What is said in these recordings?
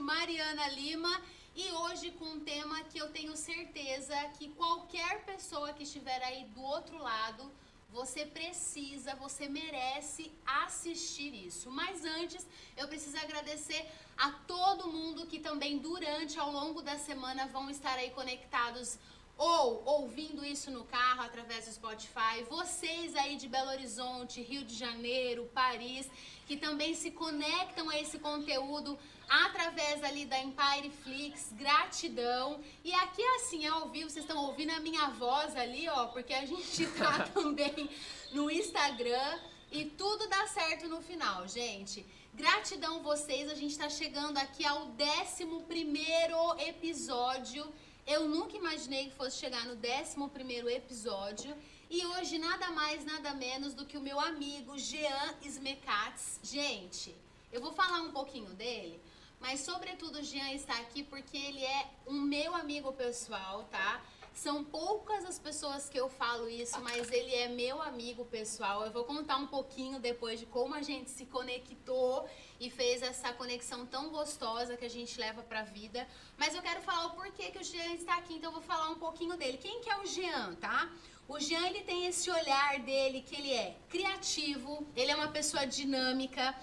Mariana Lima e hoje com um tema que eu tenho certeza que qualquer pessoa que estiver aí do outro lado, você precisa, você merece assistir isso. Mas antes, eu preciso agradecer a todo mundo que também durante ao longo da semana vão estar aí conectados ou ouvindo isso no carro através do Spotify, vocês aí de Belo Horizonte, Rio de Janeiro, Paris, que também se conectam a esse conteúdo através ali da Empire Flix, gratidão. E aqui assim, ao vivo, vocês estão ouvindo a minha voz ali, ó, porque a gente tá também no Instagram e tudo dá certo no final, gente. Gratidão vocês, a gente tá chegando aqui ao 11 primeiro episódio eu nunca imaginei que fosse chegar no 11 episódio. E hoje, nada mais, nada menos do que o meu amigo Jean Smekatz. Gente, eu vou falar um pouquinho dele, mas sobretudo o Jean está aqui porque ele é um meu amigo pessoal, tá? São poucas as pessoas que eu falo isso, mas ele é meu amigo pessoal. Eu vou contar um pouquinho depois de como a gente se conectou e fez essa conexão tão gostosa que a gente leva para a vida. Mas eu quero falar o porquê que o Jean está aqui, então eu vou falar um pouquinho dele. Quem que é o Jean, tá? O Jean ele tem esse olhar dele que ele é criativo, ele é uma pessoa dinâmica,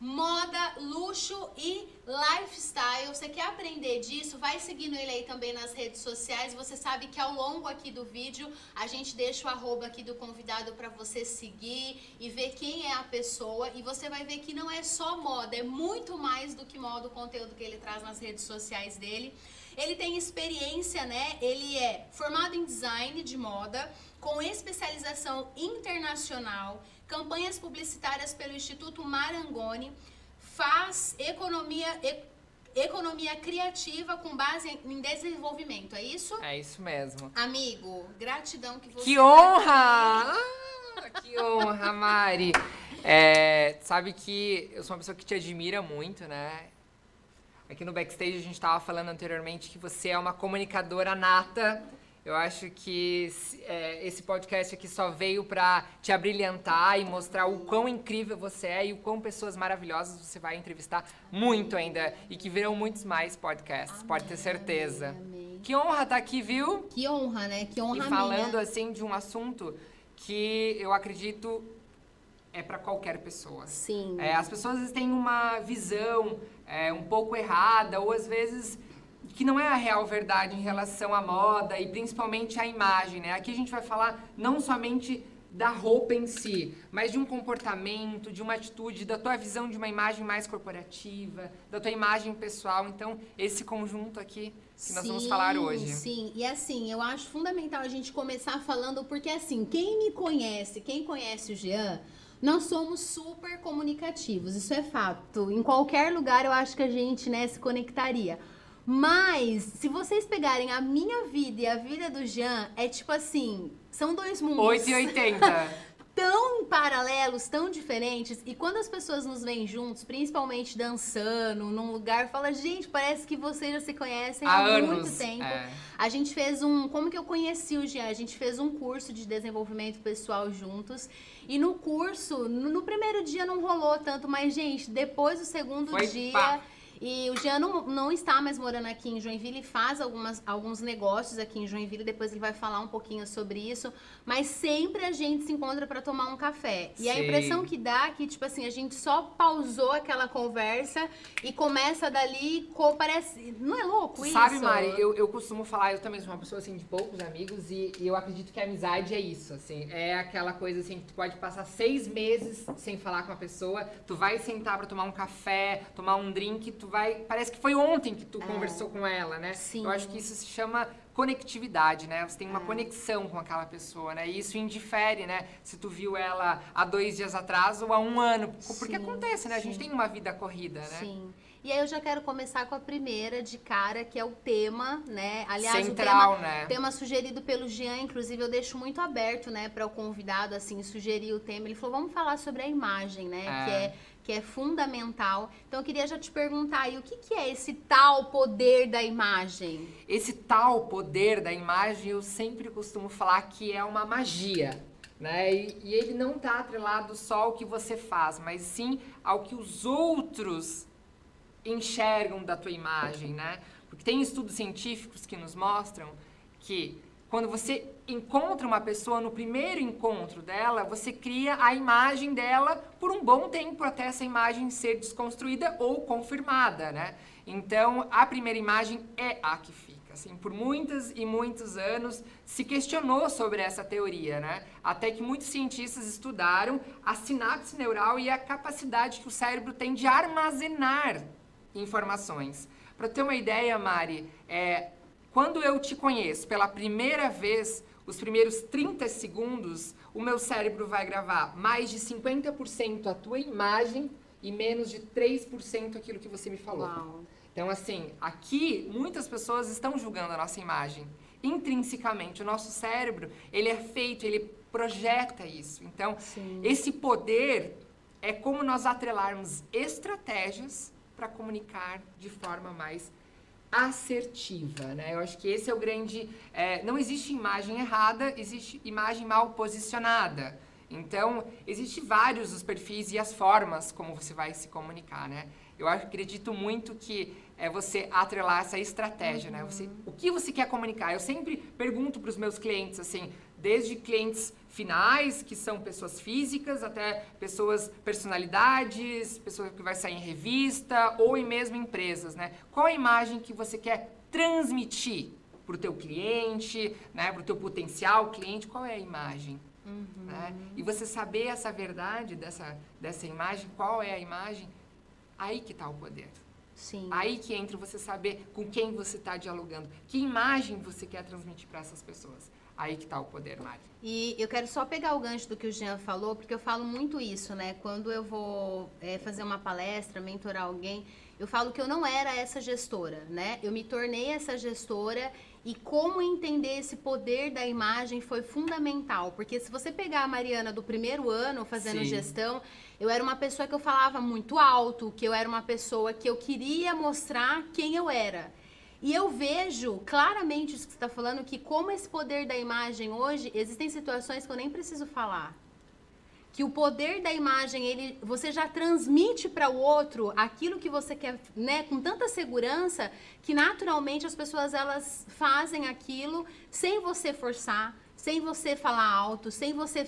moda, luxo e lifestyle. Você quer aprender disso? Vai seguindo ele aí também nas redes sociais. Você sabe que ao longo aqui do vídeo a gente deixa o arroba aqui do convidado para você seguir e ver quem é a pessoa. E você vai ver que não é só moda, é muito mais do que moda o conteúdo que ele traz nas redes sociais dele. Ele tem experiência, né? Ele é formado em design de moda, com especialização internacional campanhas publicitárias pelo Instituto Marangoni, faz economia, e, economia criativa com base em, desenvolvimento, é isso? É isso mesmo. Amigo, gratidão que você... Que honra! Ah, que honra, Mari! É, sabe que eu sou uma pessoa que te admira muito, né? Aqui no backstage a gente estava falando anteriormente que você é uma comunicadora nata eu acho que é, esse podcast aqui só veio para te abrilhantar e mostrar o quão incrível você é e o quão pessoas maravilhosas você vai entrevistar muito ainda e que virão muitos mais podcasts, amém, pode ter certeza. Amém, amém. Que honra estar tá aqui, viu? Que honra, né? Que honra E falando minha. assim de um assunto que eu acredito é para qualquer pessoa. Sim. É, as pessoas têm uma visão é, um pouco errada ou às vezes que não é a real verdade em relação à moda e principalmente à imagem, né? Aqui a gente vai falar não somente da roupa em si, mas de um comportamento, de uma atitude, da tua visão de uma imagem mais corporativa, da tua imagem pessoal. Então, esse conjunto aqui que nós sim, vamos falar hoje. Sim, e assim, eu acho fundamental a gente começar falando, porque assim, quem me conhece, quem conhece o Jean, nós somos super comunicativos, isso é fato. Em qualquer lugar eu acho que a gente né, se conectaria. Mas, se vocês pegarem a minha vida e a vida do Jean, é tipo assim, são dois mundos. 880. tão paralelos, tão diferentes. E quando as pessoas nos veem juntos, principalmente dançando num lugar, fala, gente, parece que vocês já se conhecem há, há muito tempo. É. A gente fez um. Como que eu conheci o Jean? A gente fez um curso de desenvolvimento pessoal juntos. E no curso, no, no primeiro dia não rolou tanto, mas, gente, depois do segundo Foi dia. Pá e o Jean não, não está mais morando aqui em Joinville, ele faz algumas, alguns negócios aqui em Joinville, depois ele vai falar um pouquinho sobre isso, mas sempre a gente se encontra para tomar um café. E Sim. a impressão que dá é que, tipo assim, a gente só pausou aquela conversa e começa dali, parece. Não é louco isso? Sabe, Mari, eu, eu costumo falar, eu também sou uma pessoa assim de poucos amigos e, e eu acredito que a amizade é isso, assim, é aquela coisa assim que tu pode passar seis meses sem falar com a pessoa, tu vai sentar para tomar um café, tomar um drink, tu vai. Parece que foi ontem que tu é. conversou com ela, né? Sim. Eu acho que isso se chama conectividade, né? Você tem uma é. conexão com aquela pessoa, né? E isso indifere, né? Se tu viu ela há dois dias atrás ou há um ano. Porque sim, acontece, né? A gente tem uma vida corrida, né? Sim. E aí eu já quero começar com a primeira de cara, que é o tema, né? Aliás, Central, o tema, né? tema sugerido pelo Jean, inclusive eu deixo muito aberto, né, para o convidado assim sugerir o tema. Ele falou: "Vamos falar sobre a imagem, né? É. Que é que é fundamental. Então eu queria já te perguntar aí, o que, que é esse tal poder da imagem? Esse tal poder da imagem eu sempre costumo falar que é uma magia. Né? E, e ele não está atrelado só ao que você faz, mas sim ao que os outros enxergam da tua imagem, né? Porque tem estudos científicos que nos mostram que quando você encontra uma pessoa no primeiro encontro dela, você cria a imagem dela por um bom tempo até essa imagem ser desconstruída ou confirmada, né? Então, a primeira imagem é a que fica. Assim, por muitos e muitos anos se questionou sobre essa teoria, né? Até que muitos cientistas estudaram a sinapse neural e a capacidade que o cérebro tem de armazenar informações. Para ter uma ideia, Mari, é, quando eu te conheço pela primeira vez, os primeiros 30 segundos, o meu cérebro vai gravar mais de 50% a tua imagem e menos de 3% aquilo que você me falou. Uau. Então, assim, aqui muitas pessoas estão julgando a nossa imagem. Intrinsecamente, o nosso cérebro, ele é feito, ele projeta isso. Então, Sim. esse poder é como nós atrelarmos estratégias para comunicar de forma mais assertiva, né? Eu acho que esse é o grande... É, não existe imagem errada, existe imagem mal posicionada. Então, existem vários os perfis e as formas como você vai se comunicar, né? Eu acredito muito que é você atrelar essa estratégia, uhum. né? Você, o que você quer comunicar? Eu sempre pergunto para os meus clientes, assim, desde clientes finais, que são pessoas físicas, até pessoas, personalidades, pessoas que vai sair em revista ou em mesmo empresas, né? Qual a imagem que você quer transmitir para o teu cliente, né? Para o teu potencial cliente? Qual é a imagem? Uhum. Né? E você saber essa verdade dessa, dessa imagem, qual é a imagem, aí que está o poder. Sim. Aí que entra você saber com quem você está dialogando, que imagem você quer transmitir para essas pessoas. Aí que está o poder, Mari. E eu quero só pegar o gancho do que o Jean falou, porque eu falo muito isso, né? Quando eu vou é, fazer uma palestra, mentorar alguém, eu falo que eu não era essa gestora, né? Eu me tornei essa gestora e como entender esse poder da imagem foi fundamental, porque se você pegar a Mariana do primeiro ano fazendo Sim. gestão, eu era uma pessoa que eu falava muito alto, que eu era uma pessoa que eu queria mostrar quem eu era. E eu vejo claramente isso que você está falando, que como esse poder da imagem hoje, existem situações que eu nem preciso falar. Que o poder da imagem, ele, você já transmite para o outro aquilo que você quer, né, com tanta segurança, que naturalmente as pessoas elas fazem aquilo sem você forçar, sem você falar alto, sem você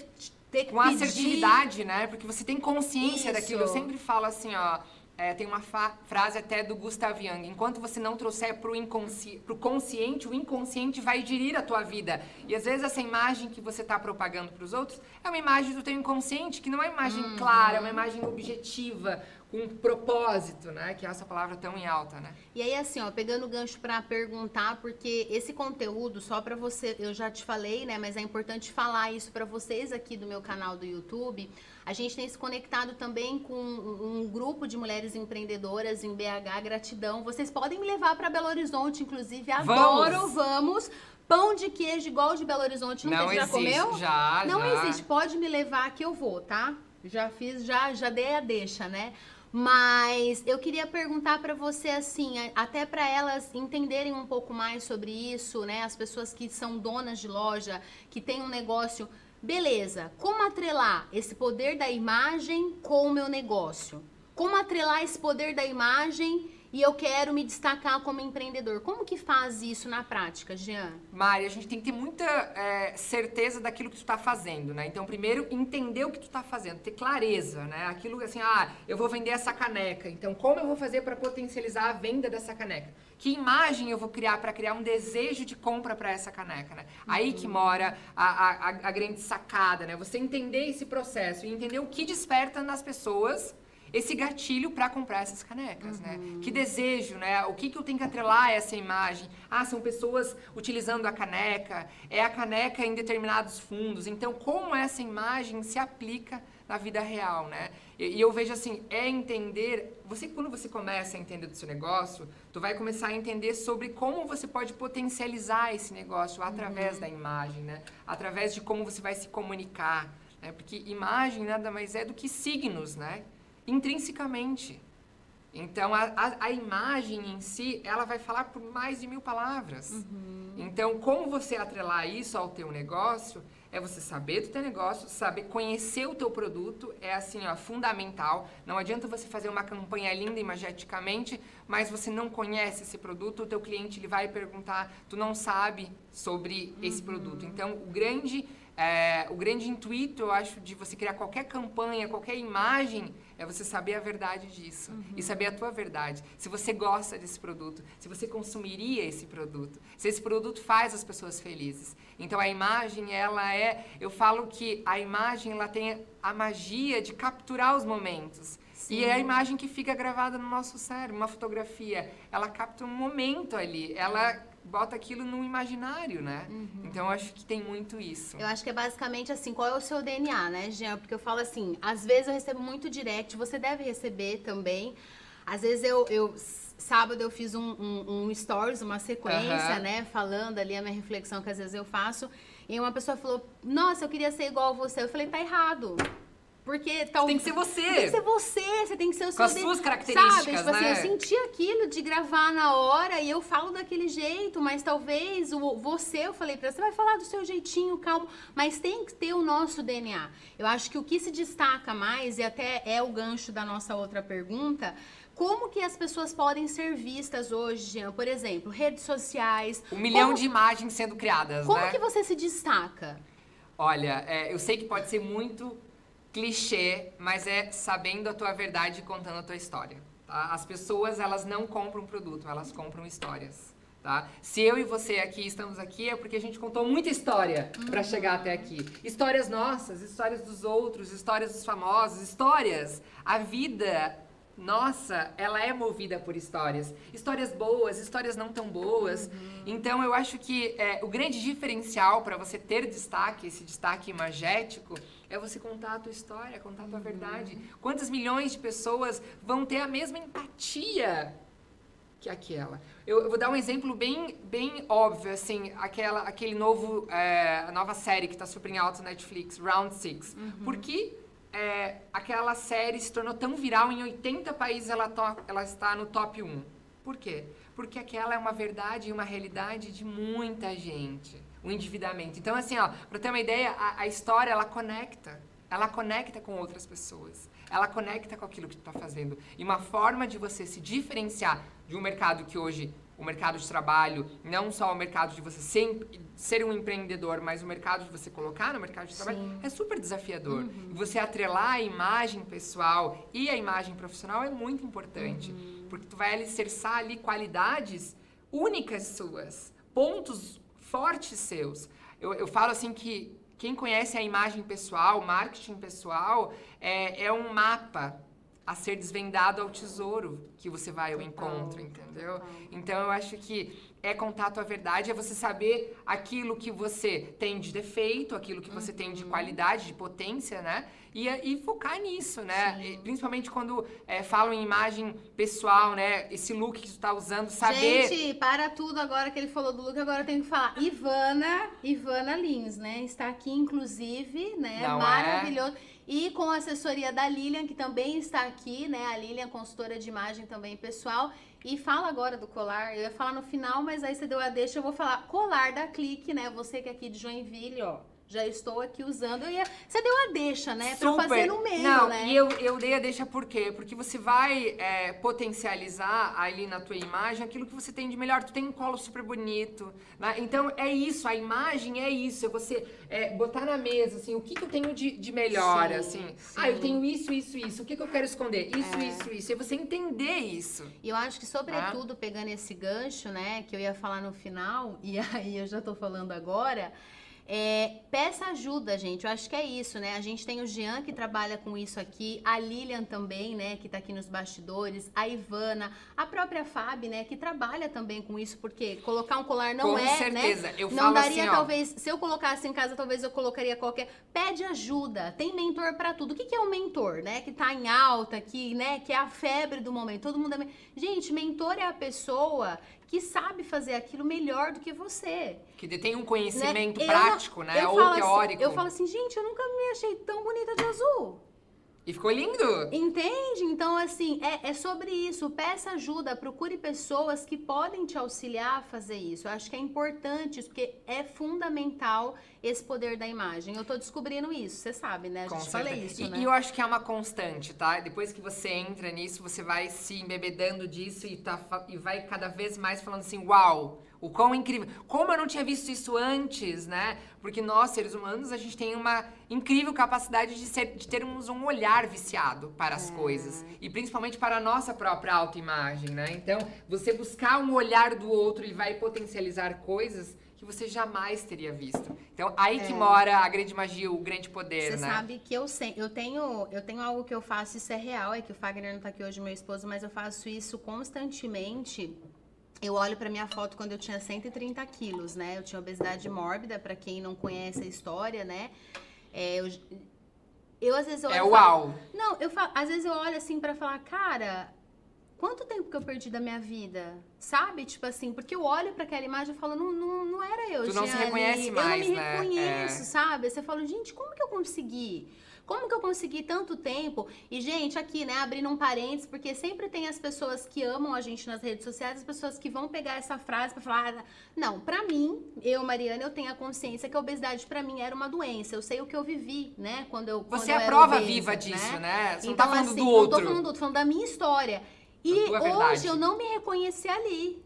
ter que Com pedir... assertividade, né? Porque você tem consciência Isso. daquilo. Eu sempre falo assim, ó. É, tem uma frase até do Gustav Jung: enquanto você não trouxer para o inconsci consciente, o inconsciente vai gerir a tua vida. E às vezes essa imagem que você está propagando para os outros é uma imagem do teu inconsciente, que não é uma imagem uhum. clara, é uma imagem objetiva, com um propósito, né? Que é essa palavra tão em alta, né? E aí, assim, ó, pegando o gancho para perguntar, porque esse conteúdo, só para você, eu já te falei, né? Mas é importante falar isso para vocês aqui do meu canal do YouTube. A gente tem se conectado também com um grupo de mulheres empreendedoras em BH. Gratidão. Vocês podem me levar para Belo Horizonte, inclusive. Adoro, vamos. vamos. Pão de queijo igual de Belo Horizonte, não, não já comeu? Já, Não já. existe. Pode me levar que eu vou, tá? Já fiz, já, já dei a deixa, né? Mas eu queria perguntar para você assim, até para elas entenderem um pouco mais sobre isso, né? As pessoas que são donas de loja, que têm um negócio, beleza? Como atrelar esse poder da imagem com o meu negócio? Como atrelar esse poder da imagem e eu quero me destacar como empreendedor. Como que faz isso na prática, Jean? Mari, a gente tem que ter muita é, certeza daquilo que tu está fazendo, né? Então, primeiro, entender o que tu está fazendo, ter clareza, né? Aquilo assim, ah, eu vou vender essa caneca. Então, como eu vou fazer para potencializar a venda dessa caneca? Que imagem eu vou criar para criar um desejo de compra para essa caneca, né? Uhum. Aí que mora a, a, a grande sacada, né? Você entender esse processo e entender o que desperta nas pessoas esse gatilho para comprar essas canecas, né? uhum. né? Que desejo, né? O que, que eu tenho que atrelar a essa imagem? Ah, são pessoas utilizando a caneca, é a caneca em determinados fundos. Então, como essa imagem se aplica na vida real, né? E, e, eu vejo assim, é entender, você quando você começa a entender do seu negócio, tu vai começar a entender sobre como você pode potencializar esse negócio através uhum. da imagem, né? Através de como você vai se comunicar, né? Porque imagem nada mais é do que signos, né? Intrinsecamente. Então, a, a, a, imagem em si, ela vai falar por mais de mil palavras. Uhum. Então, como você atrelar isso ao teu negócio, é você saber do teu negócio, saber conhecer o teu produto, é assim, ó, fundamental. Não adianta você fazer uma campanha linda imageticamente, mas você não conhece esse produto, o teu cliente ele vai perguntar, tu não sabe sobre uhum. esse produto. Então, o grande é, o grande intuito, eu acho, de você criar qualquer campanha, qualquer imagem, é você saber a verdade disso. Uhum. E saber a tua verdade. Se você gosta desse produto, se você consumiria esse produto, se esse produto faz as pessoas felizes. Então a imagem, ela é. Eu falo que a imagem, ela tem a magia de capturar os momentos. Sim. E é a imagem que fica gravada no nosso cérebro, uma fotografia. Ela capta um momento ali. Ela bota aquilo no imaginário, né? Uhum. Então eu acho que tem muito isso. Eu acho que é basicamente assim, qual é o seu DNA, né, Jean? Porque eu falo assim, às vezes eu recebo muito direct, você deve receber também. Às vezes eu, eu sábado eu fiz um, um, um stories, uma sequência, uhum. né? Falando ali a minha reflexão que às vezes eu faço. E uma pessoa falou, nossa, eu queria ser igual a você. Eu falei, tá errado. Porque tal... Tem que ser você. Tem que ser você, você tem que ser o seu... Com as suas características, Sabe? Tipo né? assim, eu senti aquilo de gravar na hora e eu falo daquele jeito, mas talvez o, você, eu falei pra você, vai falar do seu jeitinho, calmo, mas tem que ter o nosso DNA. Eu acho que o que se destaca mais, e até é o gancho da nossa outra pergunta, como que as pessoas podem ser vistas hoje, Jean? Por exemplo, redes sociais. Um milhão como... de imagens sendo criadas, como né? Como que você se destaca? Olha, é, eu sei que pode ser muito clichê, mas é sabendo a tua verdade e contando a tua história. Tá? As pessoas, elas não compram produto, elas compram histórias. Tá? Se eu e você aqui estamos aqui é porque a gente contou muita história para chegar até aqui. Histórias nossas, histórias dos outros, histórias dos famosos, histórias. A vida nossa, ela é movida por histórias. Histórias boas, histórias não tão boas. Uhum. Então, eu acho que é, o grande diferencial para você ter destaque, esse destaque imagético, é você contar a tua história, contar a tua uhum. verdade. Quantas milhões de pessoas vão ter a mesma empatia que aquela? Eu, eu vou dar um exemplo bem, bem óbvio, assim, aquela, aquele novo, é, a nova série que está super em alta no Netflix, Round Six. Uhum. Por que é, aquela série se tornou tão viral, em 80 países ela, ela está no top 1. Por quê? Porque aquela é uma verdade e uma realidade de muita gente, o endividamento. Então, assim, ó, para ter uma ideia, a, a, história, ela conecta. Ela conecta com outras pessoas. Ela conecta com aquilo que tu está fazendo. E uma forma de você se diferenciar de um mercado que hoje o mercado de trabalho, não só o mercado de você ser, ser um empreendedor, mas o mercado de você colocar no mercado de trabalho, Sim. é super desafiador. Uhum. Você atrelar a imagem pessoal e a imagem profissional é muito importante. Uhum. Porque tu vai alicerçar ali qualidades únicas suas, pontos fortes seus. Eu, eu falo assim que quem conhece a imagem pessoal, marketing pessoal, é, é um mapa a ser desvendado ao tesouro que você vai ao encontro, entendeu? Então eu acho que é contar a tua verdade, é você saber aquilo que você tem de defeito, aquilo que você uhum. tem de uhum. qualidade, de potência, né? E, e focar nisso, né? E, principalmente quando é, falam em imagem pessoal, né? Esse look que tu tá usando, saber... Gente, para tudo agora que ele falou do look, agora eu tenho que falar. Ivana, Ivana Lins, né? Está aqui, inclusive, né? Não é? Maravilhoso. É? E com a assessoria da Lilian, que também está aqui, né? A Lilian, consultora de imagem também pessoal. E fala agora do colar. Eu ia falar no final, mas aí você deu a deixa, eu vou falar colar da Clique, né? Você que é aqui de Joinville, ó já estou aqui usando. Eu ia, você deu a deixa, né? Pra Super. fazer no meio, Não, né? E eu, eu dei a deixa por quê? Porque você vai é, potencializar ali na tua imagem aquilo que você tem de melhor. Tu tem um colo super bonito. Né? Então, é isso. A imagem é isso. É você é, botar na mesa, assim, o que, que eu tenho de, de melhor, sim, assim. Sim. Ah, eu tenho isso, isso, isso. O que, que eu quero esconder? Isso, é. isso, isso. E você entender isso. E eu acho que, sobretudo, ah. pegando esse gancho, né? Que eu ia falar no final, e aí eu já tô falando agora... É, peça ajuda, gente. Eu acho que é isso, né? A gente tem o Jean que trabalha com isso aqui, a Lilian também, né, que tá aqui nos bastidores, a Ivana, a própria Fábio, né, que trabalha também com isso, porque colocar um colar não com é, né? certeza. né? Eu não daria assim, talvez, se eu colocasse em casa, talvez eu colocaria qualquer. Pede ajuda. Tem mentor para tudo. O que, que é um mentor, né? Que tá em alta, que, né, que é a febre do momento. Todo mundo é Gente, mentor é a pessoa que sabe fazer aquilo melhor do que você. Que detém um conhecimento né? prático, eu, né? Eu Ou teórico. Assim, eu falo assim, gente, eu nunca me achei tão bonita de azul. E ficou lindo! Entende? Então, assim, é, é sobre isso. Peça ajuda, procure pessoas que podem te auxiliar a fazer isso. Eu acho que é importante isso, porque é fundamental esse poder da imagem. Eu tô descobrindo isso, você sabe, né? A gente certeza. isso, e, né? e eu acho que é uma constante, tá? Depois que você entra nisso, você vai se embebedando disso e, tá, e vai cada vez mais falando assim, uau, o quão incrível. Como eu não tinha visto isso antes, né? Porque nós, seres humanos, a gente tem uma incrível capacidade de, ser, de termos um olhar viciado para as coisas. E principalmente para a nossa própria autoimagem, né? Então, você buscar um olhar do outro, ele vai potencializar coisas que você jamais teria visto. Então, aí que mora a grande magia, o grande poder, Você né? sabe que eu, sei, eu tenho eu tenho algo que eu faço, isso é real, é que o Fagner não tá aqui hoje, meu esposo, mas eu faço isso constantemente. Eu olho pra minha foto quando eu tinha 130 quilos, né? Eu tinha obesidade mórbida, pra quem não conhece a história, né? É, eu, eu às vezes eu É olho falo- uau. Não, eu falo, às vezes eu olho assim pra falar, cara, quanto tempo que eu perdi da minha vida? Sabe? Tipo assim, porque eu olho pra aquela imagem e falo, não, não, não era eu. Tu não se Jeane. reconhece mais, Eu não me né? reconheço, É. sabe? Você fala, gente, como que eu consegui? Como que eu consegui tanto tempo? E, gente, aqui, né, abrindo um parênteses, porque sempre tem as pessoas que amam a gente nas redes sociais, as pessoas que vão pegar essa frase pra falar, ah, não, pra mim, eu, Mariana, eu tenho a consciência que a obesidade pra mim era uma doença. Eu sei o que eu vivi, né, quando eu quando Você eu é a prova obesa, viva disso, né? né? Você não Então, tá falando assim, do Não outro. tô falando do outro, tô falando da minha história. E hoje verdade. eu não me reconheci ali.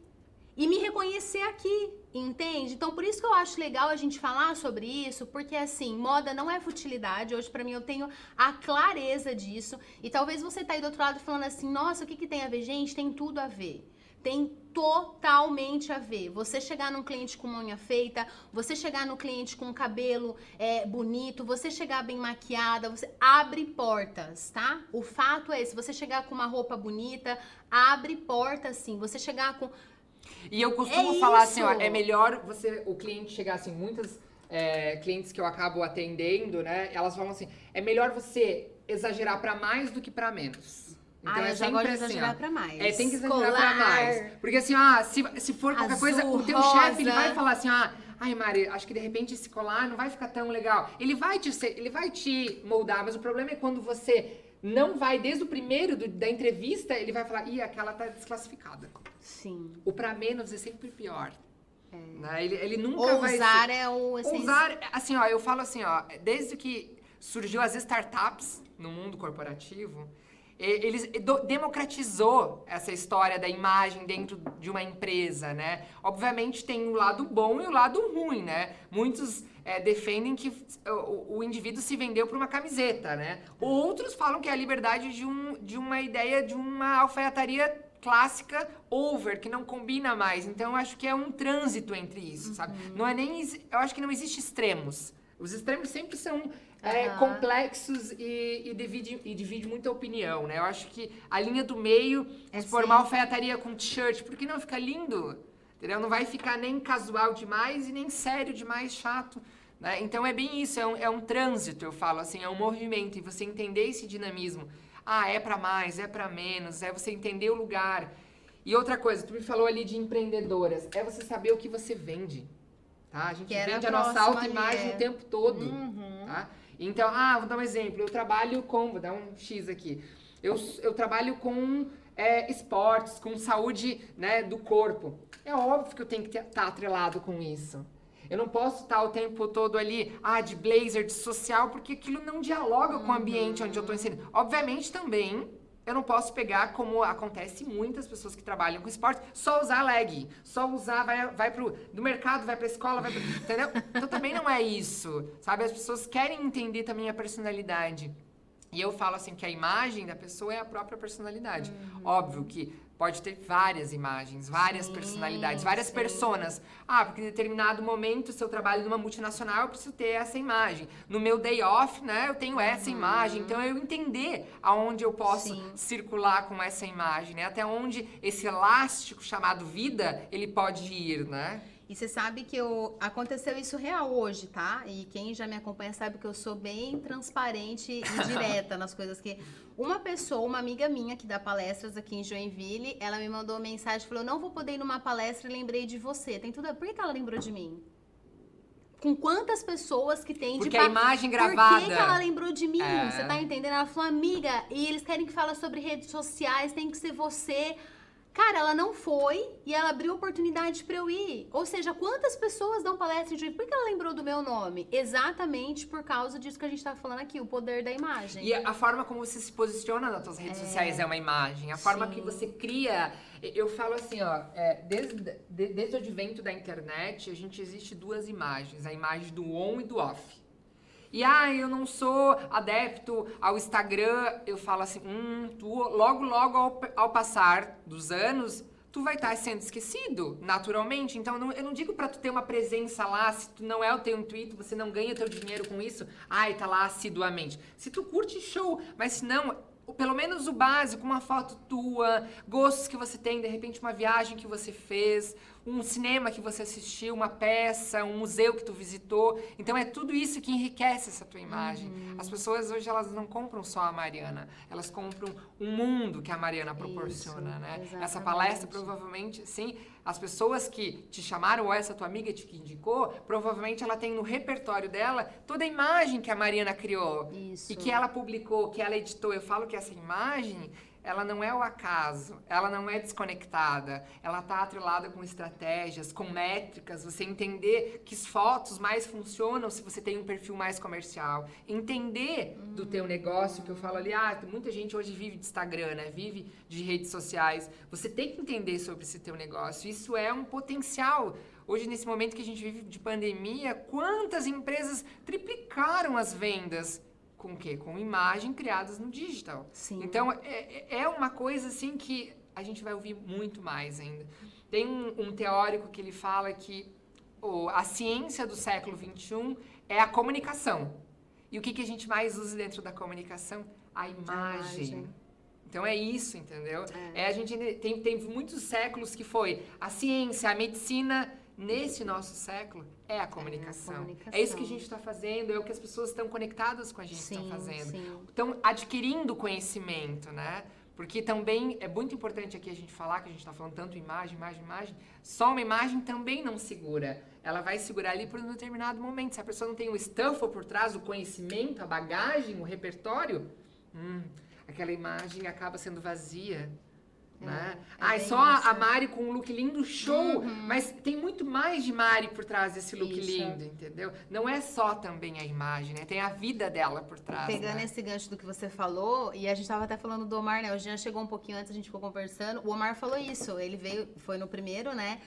E me reconhecer aqui, entende? Então, por isso que eu acho legal a gente falar sobre isso, porque assim, moda não é futilidade. Hoje, pra mim, eu tenho a clareza disso. E talvez você tá aí do outro lado falando assim, nossa, o que, que tem a ver? Gente, tem tudo a ver. Tem totalmente a ver. Você chegar num cliente com unha feita, você chegar no cliente com cabelo é, bonito, você chegar bem maquiada, você abre portas, tá? O fato é esse. Você chegar com uma roupa bonita, abre portas sim. Você chegar com. E eu costumo É falar assim, ó, isso. é melhor você, o cliente chegar assim, muitas é, clientes que eu acabo atendendo, né, elas falam assim, é melhor você exagerar pra mais do que pra menos. Então ah, é sempre assim, exagerar ó. pra mais. É, tem que exagerar Colar. pra mais. Porque assim, ah, se, se for qualquer Azul, coisa, o teu chefe, ele vai falar assim, ah, ai Mari, acho que de repente esse colar não vai ficar tão legal. Ele vai te, ele vai te moldar, mas o problema é quando você não vai, desde o primeiro do- da entrevista, ele vai falar, ih, aquela tá desclassificada. Sim. O pra menos é sempre pior. Né? Ele, ele nunca vai Ousar é o essencial. Ousar, assim, ó, eu falo assim, ó, desde que surgiu as startups no mundo corporativo, e- eles do- democratizou essa história da imagem dentro de uma empresa, né? Obviamente tem o lado bom e o lado ruim, né? Muitos é, defendem que o, o indivíduo se vendeu por uma camiseta, né? Outros falam que é a liberdade de, um, de uma ideia de uma alfaiataria clássica over, que não combina mais. Então eu acho que é um trânsito entre isso, sabe? Não é nem. Eu acho que não existe extremos. Os extremos sempre são é, Aham. complexos e, e, divide, e divide muita opinião, né? Eu acho que a linha do meio, É se for uma sim. alfaiataria com t-shirt, por que não fica lindo? Entendeu? Não vai ficar nem casual demais e nem sério demais, chato. Né? Então é bem isso, é um, é um trânsito, eu falo assim, é um movimento. E você entender esse dinamismo. Ah, é pra mais, é pra menos, é você entender o lugar. E outra coisa, tu me falou ali de empreendedoras, é você saber o que você vende. Tá? A gente Que vende a a nossa autoimagem é. o tempo todo. Uhum. Tá? Então, ah, vou dar um exemplo. Eu trabalho com, vou dar um X aqui. Eu, eu trabalho com é, esportes, com saúde né, do corpo. É óbvio que eu tenho que estar atrelado com isso. Eu não posso estar o tempo todo ali, ah, de blazer, de social, porque aquilo não dialoga com o ambiente onde eu estou inserido. Obviamente também eu não posso pegar, como acontece muitas pessoas que trabalham com esporte, só usar leg, só usar, vai, vai pro, do mercado, vai pra escola, vai pro, entendeu? Então também não é isso, sabe? As pessoas querem entender também a personalidade. E eu falo assim que a imagem da pessoa é a própria personalidade. Óbvio que pode ter várias imagens, várias Sim, personalidades, várias sim. personas. Ah, porque em determinado momento, se eu trabalho numa multinacional, eu preciso ter essa imagem. No meu day off, né, eu tenho essa imagem. Então, eu entender aonde eu posso Sim. circular com essa imagem, né? Até onde esse elástico chamado vida, ele pode ir, né? E você sabe que eu, aconteceu isso real hoje, tá? E quem já me acompanha sabe que eu sou bem transparente e direta nas coisas que. Uma pessoa, uma amiga minha que dá palestras aqui em Joinville, ela me mandou uma mensagem falou: não vou poder ir numa palestra e lembrei de você. Tem tudo. a- Por que ela lembrou de mim? com quantas pessoas que tem Porque de a imagem Por gravada. que, que ela lembrou de mim? É. Você tá entendendo? Ela falou, amiga, e eles querem que fala sobre redes sociais, tem que ser você. Cara, ela não foi e ela abriu oportunidade pra eu ir. Ou seja, quantas pessoas dão palestra de por que ela lembrou do meu nome? Exatamente por causa disso que a gente tá falando aqui, o poder da imagem. E a forma como você se posiciona nas suas redes sociais é uma imagem. A forma Sim. que você cria. Eu falo assim, ó, é, desde, de- desde o advento da internet, a gente existe duas imagens: a imagem do on e do off. E ah, eu não sou adepto ao Instagram, eu falo assim, hum, tu, logo, logo ao, ao passar dos anos, tu vai estar sendo esquecido, naturalmente. Então, eu não, eu não digo pra tu ter uma presença lá, se tu não é o teu intuito, você não ganha teu dinheiro com isso, ai, tá lá assiduamente. Se tu curte, show, mas se não, pelo menos o básico, uma foto tua, gostos que você tem, de repente uma viagem que você fez, um cinema que você assistiu, uma peça, um museu que tu visitou. Então é tudo isso que enriquece essa tua imagem. As pessoas hoje elas não compram só a Mariana, elas compram um mundo que a Mariana proporciona, Isso, né? Essa exatamente. palestra provavelmente, sim, as pessoas que te chamaram ou essa tua amiga te indicou, provavelmente ela tem no repertório dela toda a imagem que a Mariana criou Isso. e que ela publicou, que ela editou. Eu falo que essa imagem, ela não é o acaso, ela não é desconectada, ela tá atrelada com estratégias, com métricas, você entender que as fotos mais funcionam se você tem um perfil mais comercial, entender do teu negócio, que eu falo ali, ah, muita gente hoje vive de Instagram, né? Vive de redes sociais. Você tem que entender sobre esse teu negócio. Isso é um potencial. Hoje, nesse momento que a gente vive de pandemia, quantas empresas triplicaram as vendas com o quê? Com imagem criadas no digital. Sim. Então, é, é uma coisa assim que a gente vai ouvir muito mais ainda. Tem um, um teórico que ele fala que o- a ciência do século XXI é a comunicação. E o que, que a gente mais usa dentro da comunicação? A imagem. imagem. Então é isso, entendeu? É. a gente tem, tem muitos séculos que foi a ciência, a medicina. Nesse nosso século é a comunicação. É, comunicação. isso que a gente está fazendo, é o que as pessoas estão conectadas com a gente estão fazendo estão adquirindo conhecimento, né? Porque também é muito importante aqui a gente falar que a gente está falando tanto imagem, imagem, imagem. Só uma imagem também não segura. Ela vai segurar ali por um determinado momento. Se a pessoa não tem o stuff por trás, o conhecimento, a bagagem, o repertório, hum, aquela imagem acaba sendo vazia. Né? é ah, é bem só a- isso. a Mari com um look lindo, show! Mas tem muito mais de Mari por trás desse look Isso. lindo, entendeu? Não é só também a imagem, né? Tem a vida dela por trás. Pegando né? esse gancho do que você falou, e a gente tava até falando do Omar, né? O Jean chegou um pouquinho antes, a gente ficou conversando. O Omar falou isso, ele veio, foi no primeiro, né?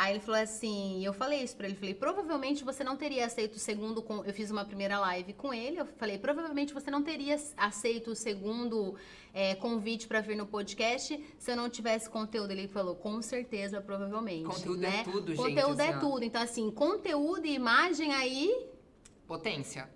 Aí ele falou assim, e eu falei isso pra ele, falei, provavelmente você não teria aceito o segundo, com, eu fiz uma primeira live com ele, eu falei, provavelmente você não teria aceito o segundo é, convite pra vir no podcast se eu não tivesse conteúdo. Ele falou, com certeza, provavelmente. Conteúdo né? é tudo, gente, Conteúdo é assim, tudo. Então, assim, conteúdo e imagem aí, potência.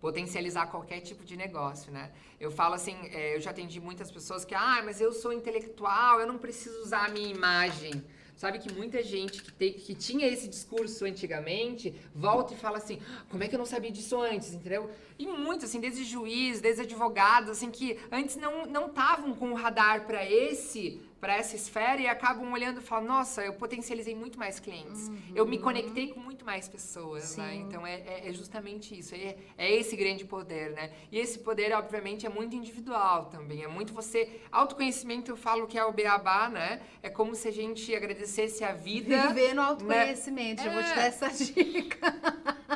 Potencializar qualquer tipo de negócio, né? Eu falo assim, é, eu já atendi muitas pessoas que, ah, mas eu sou intelectual, eu não preciso usar a minha imagem. Sabe que muita gente que, tem- que tinha esse discurso antigamente volta e fala assim: como é que eu não sabia disso antes, entendeu? E muitos, assim, desde juiz, desde advogados, assim, que antes não não estavam com o radar para esse para essa esfera e acabam olhando e falam: nossa, eu potencializei muito mais clientes, eu me conectei com muito mais pessoas, né? Então é, é- é justamente isso, é, é esse grande poder, né? E esse poder, obviamente, é muito individual também, é muito você. Autoconhecimento, eu falo que é o beabá, né? É como se a gente agradecesse a vida. viver no autoconhecimento. Já vou te É. dar essa dica.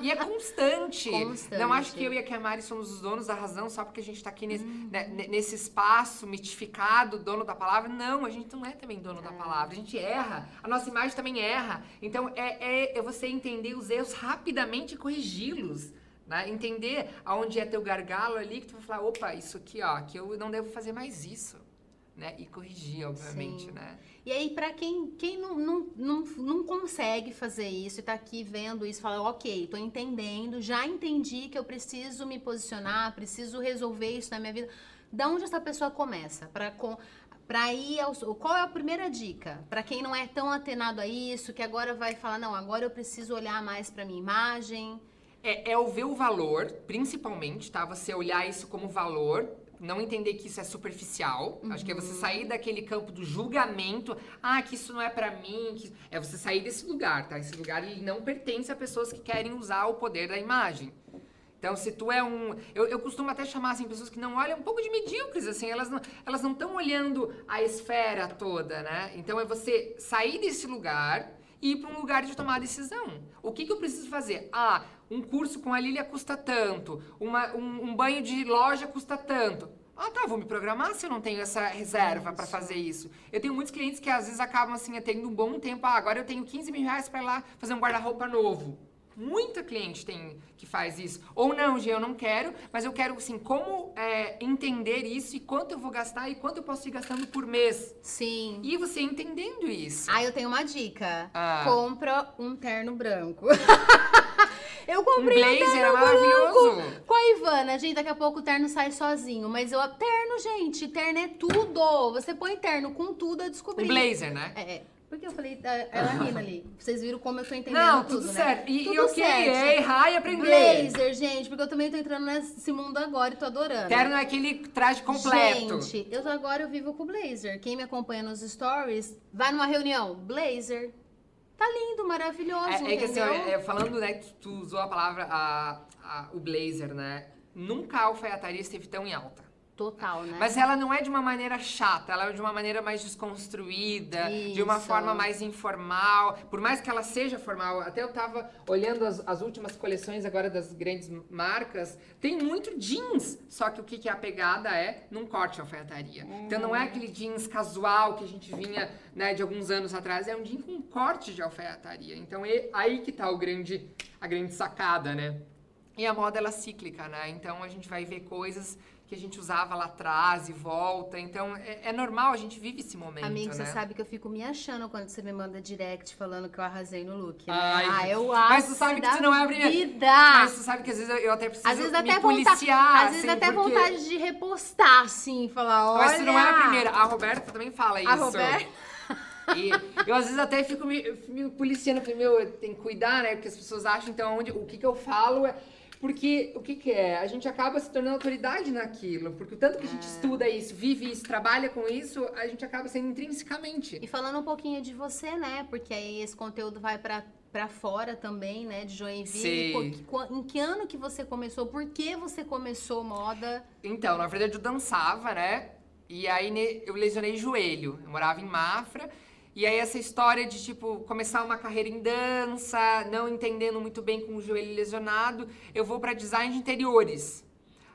E é constante. Constante. Não acho que eu e a Kiamari somos os donos da razão só porque a gente tá aqui nesse, Uhum. né, ne- nesse espaço mitificado, dono da palavra. Não, a gente não é também dono da palavra. A gente erra. A nossa imagem também erra. Então, é, é, é você entender os erros rapidamente e corrigi-los. Né? Entender aonde é teu gargalo ali, que tu vai falar, opa, isso aqui, ó, que eu não devo fazer mais isso. Né? E corrigir, obviamente, Sim. né? E aí, pra quem, quem não, não, não, não consegue fazer isso e tá aqui vendo isso, fala, ok, tô entendendo, já entendi que eu preciso me posicionar, preciso resolver isso na minha vida. Da onde essa pessoa começa? Pra, com, pra ir aos, Qual é a primeira dica? Pra quem não é tão atenado a isso, que agora vai falar, não, agora eu preciso olhar mais pra minha imagem. É, é o ver o valor, principalmente, tá? Você olhar isso como valor. não entender que isso é superficial. Acho que é você sair daquele campo do julgamento. Ah, que isso não é pra mim. Que... É você sair desse lugar, tá? Esse lugar ele não pertence a pessoas que querem usar o poder da imagem. Então, se tu é um. Eu, eu costumo até chamar assim, pessoas que não olham um pouco de medíocres, assim, elas não elas não estão olhando a esfera toda, né? Então é você sair desse lugar e ir para um lugar de tomar decisão. O que, que eu preciso fazer? Ah, um curso com a Lilia custa tanto, uma, um, um banho de loja custa tanto. Ah, tá, vou me programar se eu não tenho essa reserva para fazer isso. Eu tenho muitos clientes que às vezes acabam assim, tendo um bom tempo. Ah, agora eu tenho 15 mil reais para ir lá fazer um guarda-roupa novo. Muita cliente tem que faz isso. Ou não, Gê, eu não quero, mas eu quero, assim, como é, entender isso e quanto eu vou gastar e quanto eu posso ir gastando por mês. Sim. E você entendendo isso. Ah, eu tenho uma dica. Ah. Compra um terno branco. eu Um comprei um, blazer é terno maravilhoso. branco com a Ivana. Gente, daqui a pouco o terno sai sozinho. Mas eu... Terno, gente, terno é tudo. Você põe terno com tudo, eu descobri. Um blazer, né? É. Porque eu falei, ah, ela rindo ali. Vocês viram como eu tô entendendo Não, tudo, tudo, né? certo. E, Tudo e ok, certo. é errar e aprender. Blazer, gente, porque eu também tô entrando nesse mundo agora e tô adorando. Terno é aquele traje completo. Gente, eu agora eu vivo com blazer. Quem me acompanha nos stories, vai numa reunião, blazer. Tá lindo, maravilhoso, É, é que assim, é, falando, né, que tu usou a palavra, a, a- o blazer, né? Nunca a alfaiataria esteve tão em alta. Total, né? Mas ela não é de uma maneira chata, ela é de uma maneira mais desconstruída, de uma Isso. forma mais informal. Por mais que ela seja formal, até eu tava olhando as, as últimas coleções agora das grandes marcas, tem muito jeans. Só que o que, que é a pegada é num corte de alfaiataria. Então não é aquele jeans casual que a gente vinha né, de alguns anos atrás, é um jeans com corte de alfaiataria. Então é aí que tá o grande, a grande sacada, né? E a moda ela é cíclica, né? Então a gente vai ver coisas que a gente usava lá atrás e volta. Então é, é normal, a gente vive esse momento, Amigo, né? você sabe que eu fico me achando quando você me manda direct falando que eu arrasei no look. Né? Ai, ah, eu mas acho. tu sabe que tu não é a primeira- Vida. Mas tu sabe que às vezes eu, até preciso Às vezes me até policiar, vontade, às vezes assim, até porque- vontade de repostar, assim, falar, olha. Mas tu não é a primeira. A Roberta também fala isso. A Roberta? E eu às vezes até fico me, me policiando, falei, meu, tem que cuidar, né? Porque as pessoas acham, então, onde, o que, que eu falo é. Porque o que, que é? A gente acaba se tornando autoridade naquilo. Porque o tanto que a É. gente estuda isso, vive isso, trabalha com isso, a gente acaba sendo intrinsecamente. E falando um pouquinho de você, né? Porque aí esse conteúdo vai pra, pra fora também, né? De Joinville. Sim. Em que ano que você começou? Por que você começou moda? Então, na verdade, eu dançava, né? E aí eu lesionei joelho. Eu morava em Mafra. E aí essa história de, tipo, começar uma carreira em dança, não entendendo muito bem com o joelho lesionado, eu vou pra design de interiores.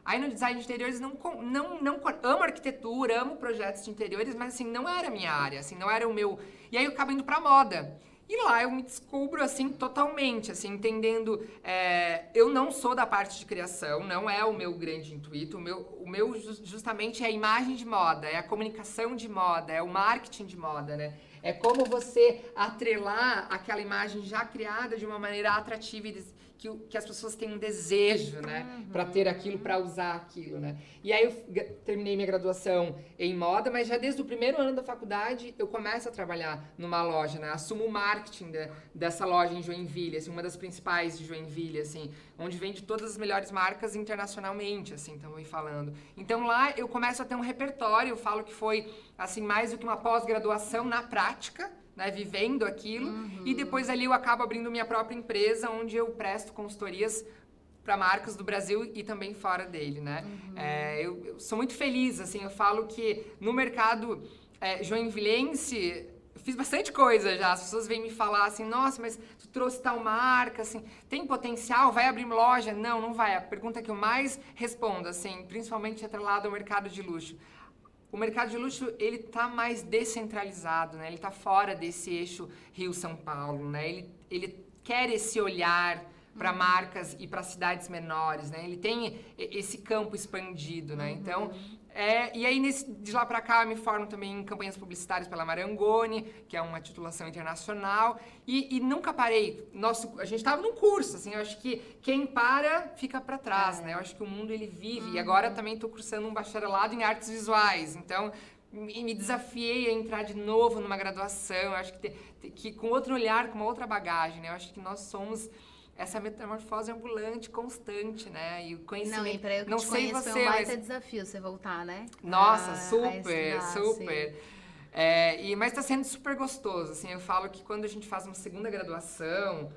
Aí no design de interiores não, não, não amo arquitetura, amo projetos de interiores, mas assim, não era a minha área, assim, não era o meu. E aí eu acabo indo pra moda. E lá eu me descubro assim totalmente, assim, entendendo. é, eu não sou da parte de criação, não é o meu grande intuito. O meu, o meu ju- justamente é a imagem de moda, é a comunicação de moda, é o marketing de moda, né? É como você atrelar aquela imagem já criada de uma maneira atrativa e que, que as pessoas têm um desejo, né? Pra ter aquilo, pra usar aquilo, né? E aí eu terminei minha graduação em moda, mas já desde o primeiro ano da faculdade eu começo a trabalhar numa loja, né? Assumo o marketing da- dessa loja em Joinville, assim, uma das principais de Joinville, assim, onde vende todas as melhores marcas internacionalmente, assim, estamos falando. Então lá eu começo a ter um repertório, eu falo que foi, assim, mais do que uma pós-graduação na prática, né, vivendo aquilo, e depois ali eu acabo abrindo minha própria empresa, onde eu presto consultorias para marcas do Brasil e também fora dele, né? É, eu, eu sou muito feliz, assim, eu falo que no mercado é, joinvilense eu fiz bastante coisa já. As pessoas vêm me falar assim, nossa, mas tu trouxe tal marca, assim, tem potencial? Vai abrir loja? Não, não vai. A pergunta que eu mais respondo, assim, principalmente atrelada ao mercado de luxo. O mercado de luxo, ele tá mais descentralizado, né? Ele tá fora desse eixo Rio-São Paulo, né? Ele, ele quer esse olhar para marcas e para cidades menores, né? Ele tem esse campo expandido, né? Então, é, e aí nesse, de lá para cá me formo também em campanhas publicitárias pela Marangoni, que é uma titulação internacional, e, e nunca parei. Nosso, a gente estava num curso, assim, eu acho que quem para fica para trás, né? Eu acho que o mundo ele vive. E agora também estou cursando um bacharelado em artes visuais, então me me desafiei a entrar de novo numa graduação. Eu acho que, te- te- que com outro olhar, com uma outra bagagem, né? Eu acho que nós somos essa metamorfose ambulante, constante, né? E o conhecimento. Não, e pra eu que não te sei conheço, você, foi um baita mas desafio você voltar, né? nossa, A- a super, estudar, super. sim. É, e, mas está sendo super gostoso, assim, eu falo que quando a gente faz uma segunda graduação,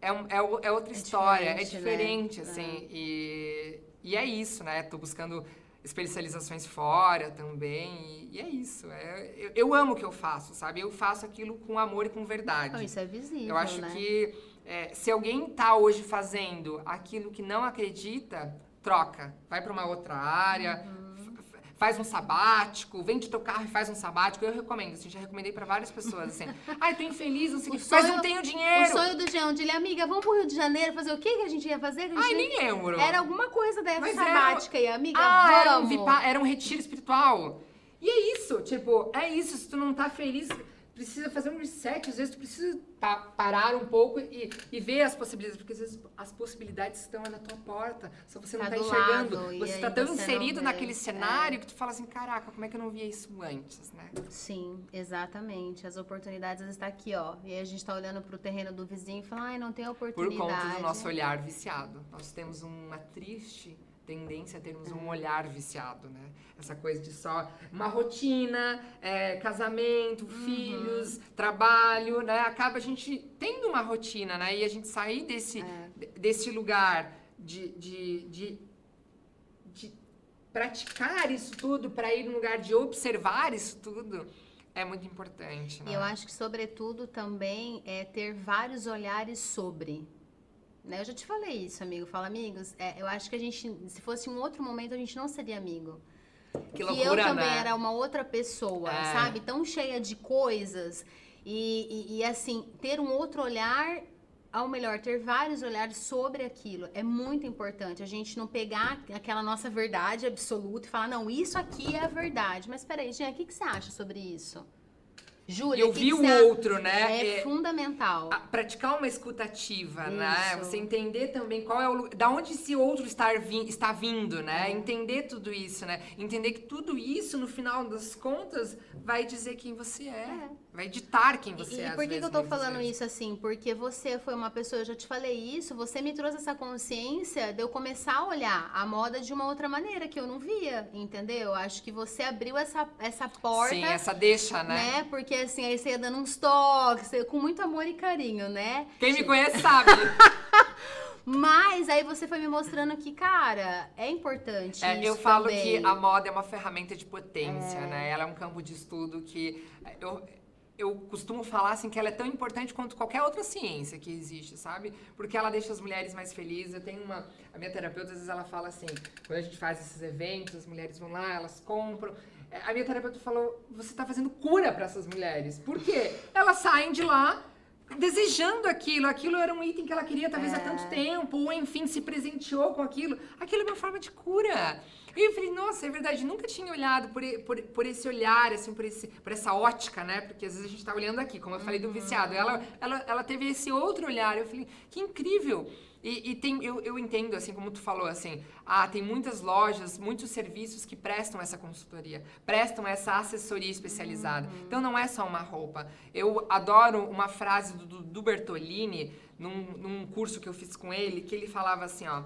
é, um- é, é outra É história, é diferente, né? diferente, assim, e, e é isso, né, tô buscando especializações fora também, e, e é isso, é, eu, eu amo o que eu faço, sabe, eu faço aquilo com amor e com verdade. Não, isso é visível, Eu acho né? que é, se alguém tá hoje fazendo aquilo que não acredita, troca. Vai para uma outra área, Uhum. faz um sabático, vende teu carro e faz um sabático. Eu recomendo, assim, já recomendei para várias pessoas, assim. Ai, tô infeliz, não sei o O quê, mas não tenho O dinheiro. sonho do Jean, de ele, amiga, vamos pro Rio de Janeiro fazer o que que a gente ia fazer? Que a Ai, gente nem lembro. Era alguma coisa dessa Mas sabática aí, amiga, Ah, era um, vamos. vipa- era um retiro espiritual. E é isso, tipo, é isso. Se tu não tá feliz, precisa fazer um reset. Às vezes tu precisa pa- parar um pouco e, e ver as possibilidades. Porque às vezes as possibilidades estão na tua porta. Só você não Tá tá, do enxergando. lado, você aí tá tão você não inserido naquele É. cenário que tu fala assim, caraca, como é que eu não via isso antes, né? Sim, exatamente. As oportunidades estão aqui, ó. E aí a gente tá olhando pro terreno do vizinho e fala, ai, não tem Por oportunidade. conta do nosso olhar viciado. Nós temos uma triste tendência a termos um olhar viciado, né? Essa coisa de só uma rotina, é, casamento, filhos, trabalho, né? Acaba a gente tendo uma rotina, né? E a gente sair desse, de- desse lugar de, de, de, de praticar isso tudo para ir no lugar de observar isso tudo é muito importante, né? Eu acho que, sobretudo, também é ter vários olhares sobre. Né? Eu já te falei isso, amigo. Fala, amigos, é, eu acho que a gente, se fosse um outro momento, a gente não seria amigo. Que eu loucura, também né? era uma outra pessoa, É. sabe? Tão cheia de coisas. E, e- e, assim, ter um outro olhar, ao melhor, ter vários olhares sobre aquilo. É muito importante. A gente não pegar aquela nossa verdade absoluta e falar, não, isso aqui é a verdade. Mas peraí, Jean, o que, que você acha sobre isso? Júlia, Eu vi o outro, né? É, É- fundamental. a- praticar uma escutativa, né? Isso. Você entender também qual é o da onde esse outro está, está vindo, É. né? Entender tudo isso, né? Entender que tudo isso, no final das contas, vai dizer quem você é. É. Vai ditar quem você E, é. e por que, que eu tô muitas falando vezes. isso assim? Porque você foi uma pessoa, eu já te falei isso, você me trouxe essa consciência de eu começar a olhar a moda de uma outra maneira que eu não via, entendeu? Acho que você abriu essa, essa porta. Sim, essa deixa, né? Né? Porque assim, aí você ia dando uns toques, com muito amor e carinho, né? Quem me conhece sabe. Mas aí você foi me mostrando que, cara, é importante. É, eu falo também. que a moda é uma ferramenta de potência, né? Ela é um campo de estudo que é, eu, eu costumo falar assim que ela é tão importante quanto qualquer outra ciência que existe, sabe? Porque ela deixa as mulheres mais felizes. Eu tenho uma a minha terapeuta às vezes ela fala assim, quando a gente faz esses eventos, as mulheres vão lá, elas compram. É, A minha terapeuta falou: "Você está fazendo cura para essas mulheres". Por quê? Elas saem de lá desejando aquilo, aquilo era um item que ela queria talvez há É. tanto tempo, ou enfim, se presenteou com aquilo. Aquilo é uma forma de cura. E eu falei, nossa, é verdade, nunca tinha olhado por, por, por esse olhar, assim, por, esse, por essa ótica, né? Porque às vezes a gente tá olhando aqui, como eu falei do viciado. Ela, ela, ela teve esse outro olhar. Eu falei, que incrível! E, e tem, eu, eu entendo, assim, como tu falou, assim, ah, tem muitas lojas, muitos serviços que prestam essa consultoria, prestam essa assessoria especializada. Então não é só uma roupa. Eu adoro uma frase do, do- do Bertolini, num, num curso que eu fiz com ele, que ele falava assim, ó,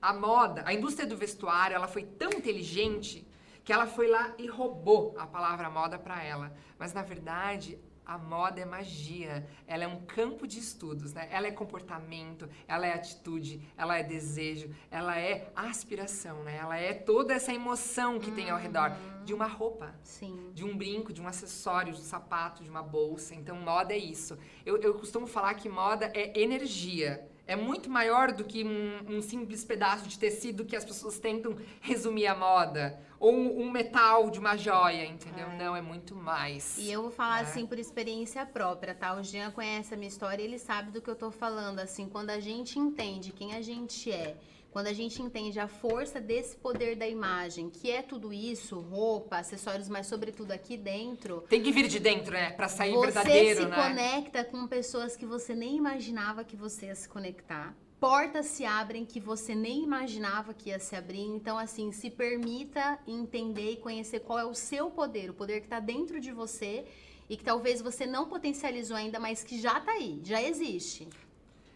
a moda, a indústria do vestuário, ela foi tão inteligente que ela foi lá e roubou a palavra moda para ela. Mas na verdade, a moda é magia, ela é um campo de estudos, né? Ela é comportamento, ela é atitude, ela é desejo, ela é aspiração, né? Ela é toda essa emoção que tem ao redor de uma roupa Sim. de um brinco, de um acessório, de um sapato, de uma bolsa. Então, moda é isso. Eu, eu costumo falar que moda é energia. É muito maior do que um, um simples pedaço de tecido que as pessoas tentam resumir a moda. Ou um, um metal de uma joia, entendeu? Não, é muito mais. E eu vou falar É. assim por experiência própria, tá? O Jean conhece a minha história e ele sabe do que eu tô falando. Assim, quando a gente entende quem a gente é, quando a gente entende a força desse poder da imagem, que é tudo isso, roupa, acessórios, mas sobretudo aqui dentro, Tem que vir de dentro, né? Pra sair você verdadeiro, se né? conecta com pessoas que você nem imaginava que você ia se conectar. Portas se abrem que você nem imaginava que ia se abrir. Então, assim, se permita entender e conhecer qual é o seu poder, o poder que está dentro de você e que talvez você não potencializou ainda, mas que já tá aí, já existe.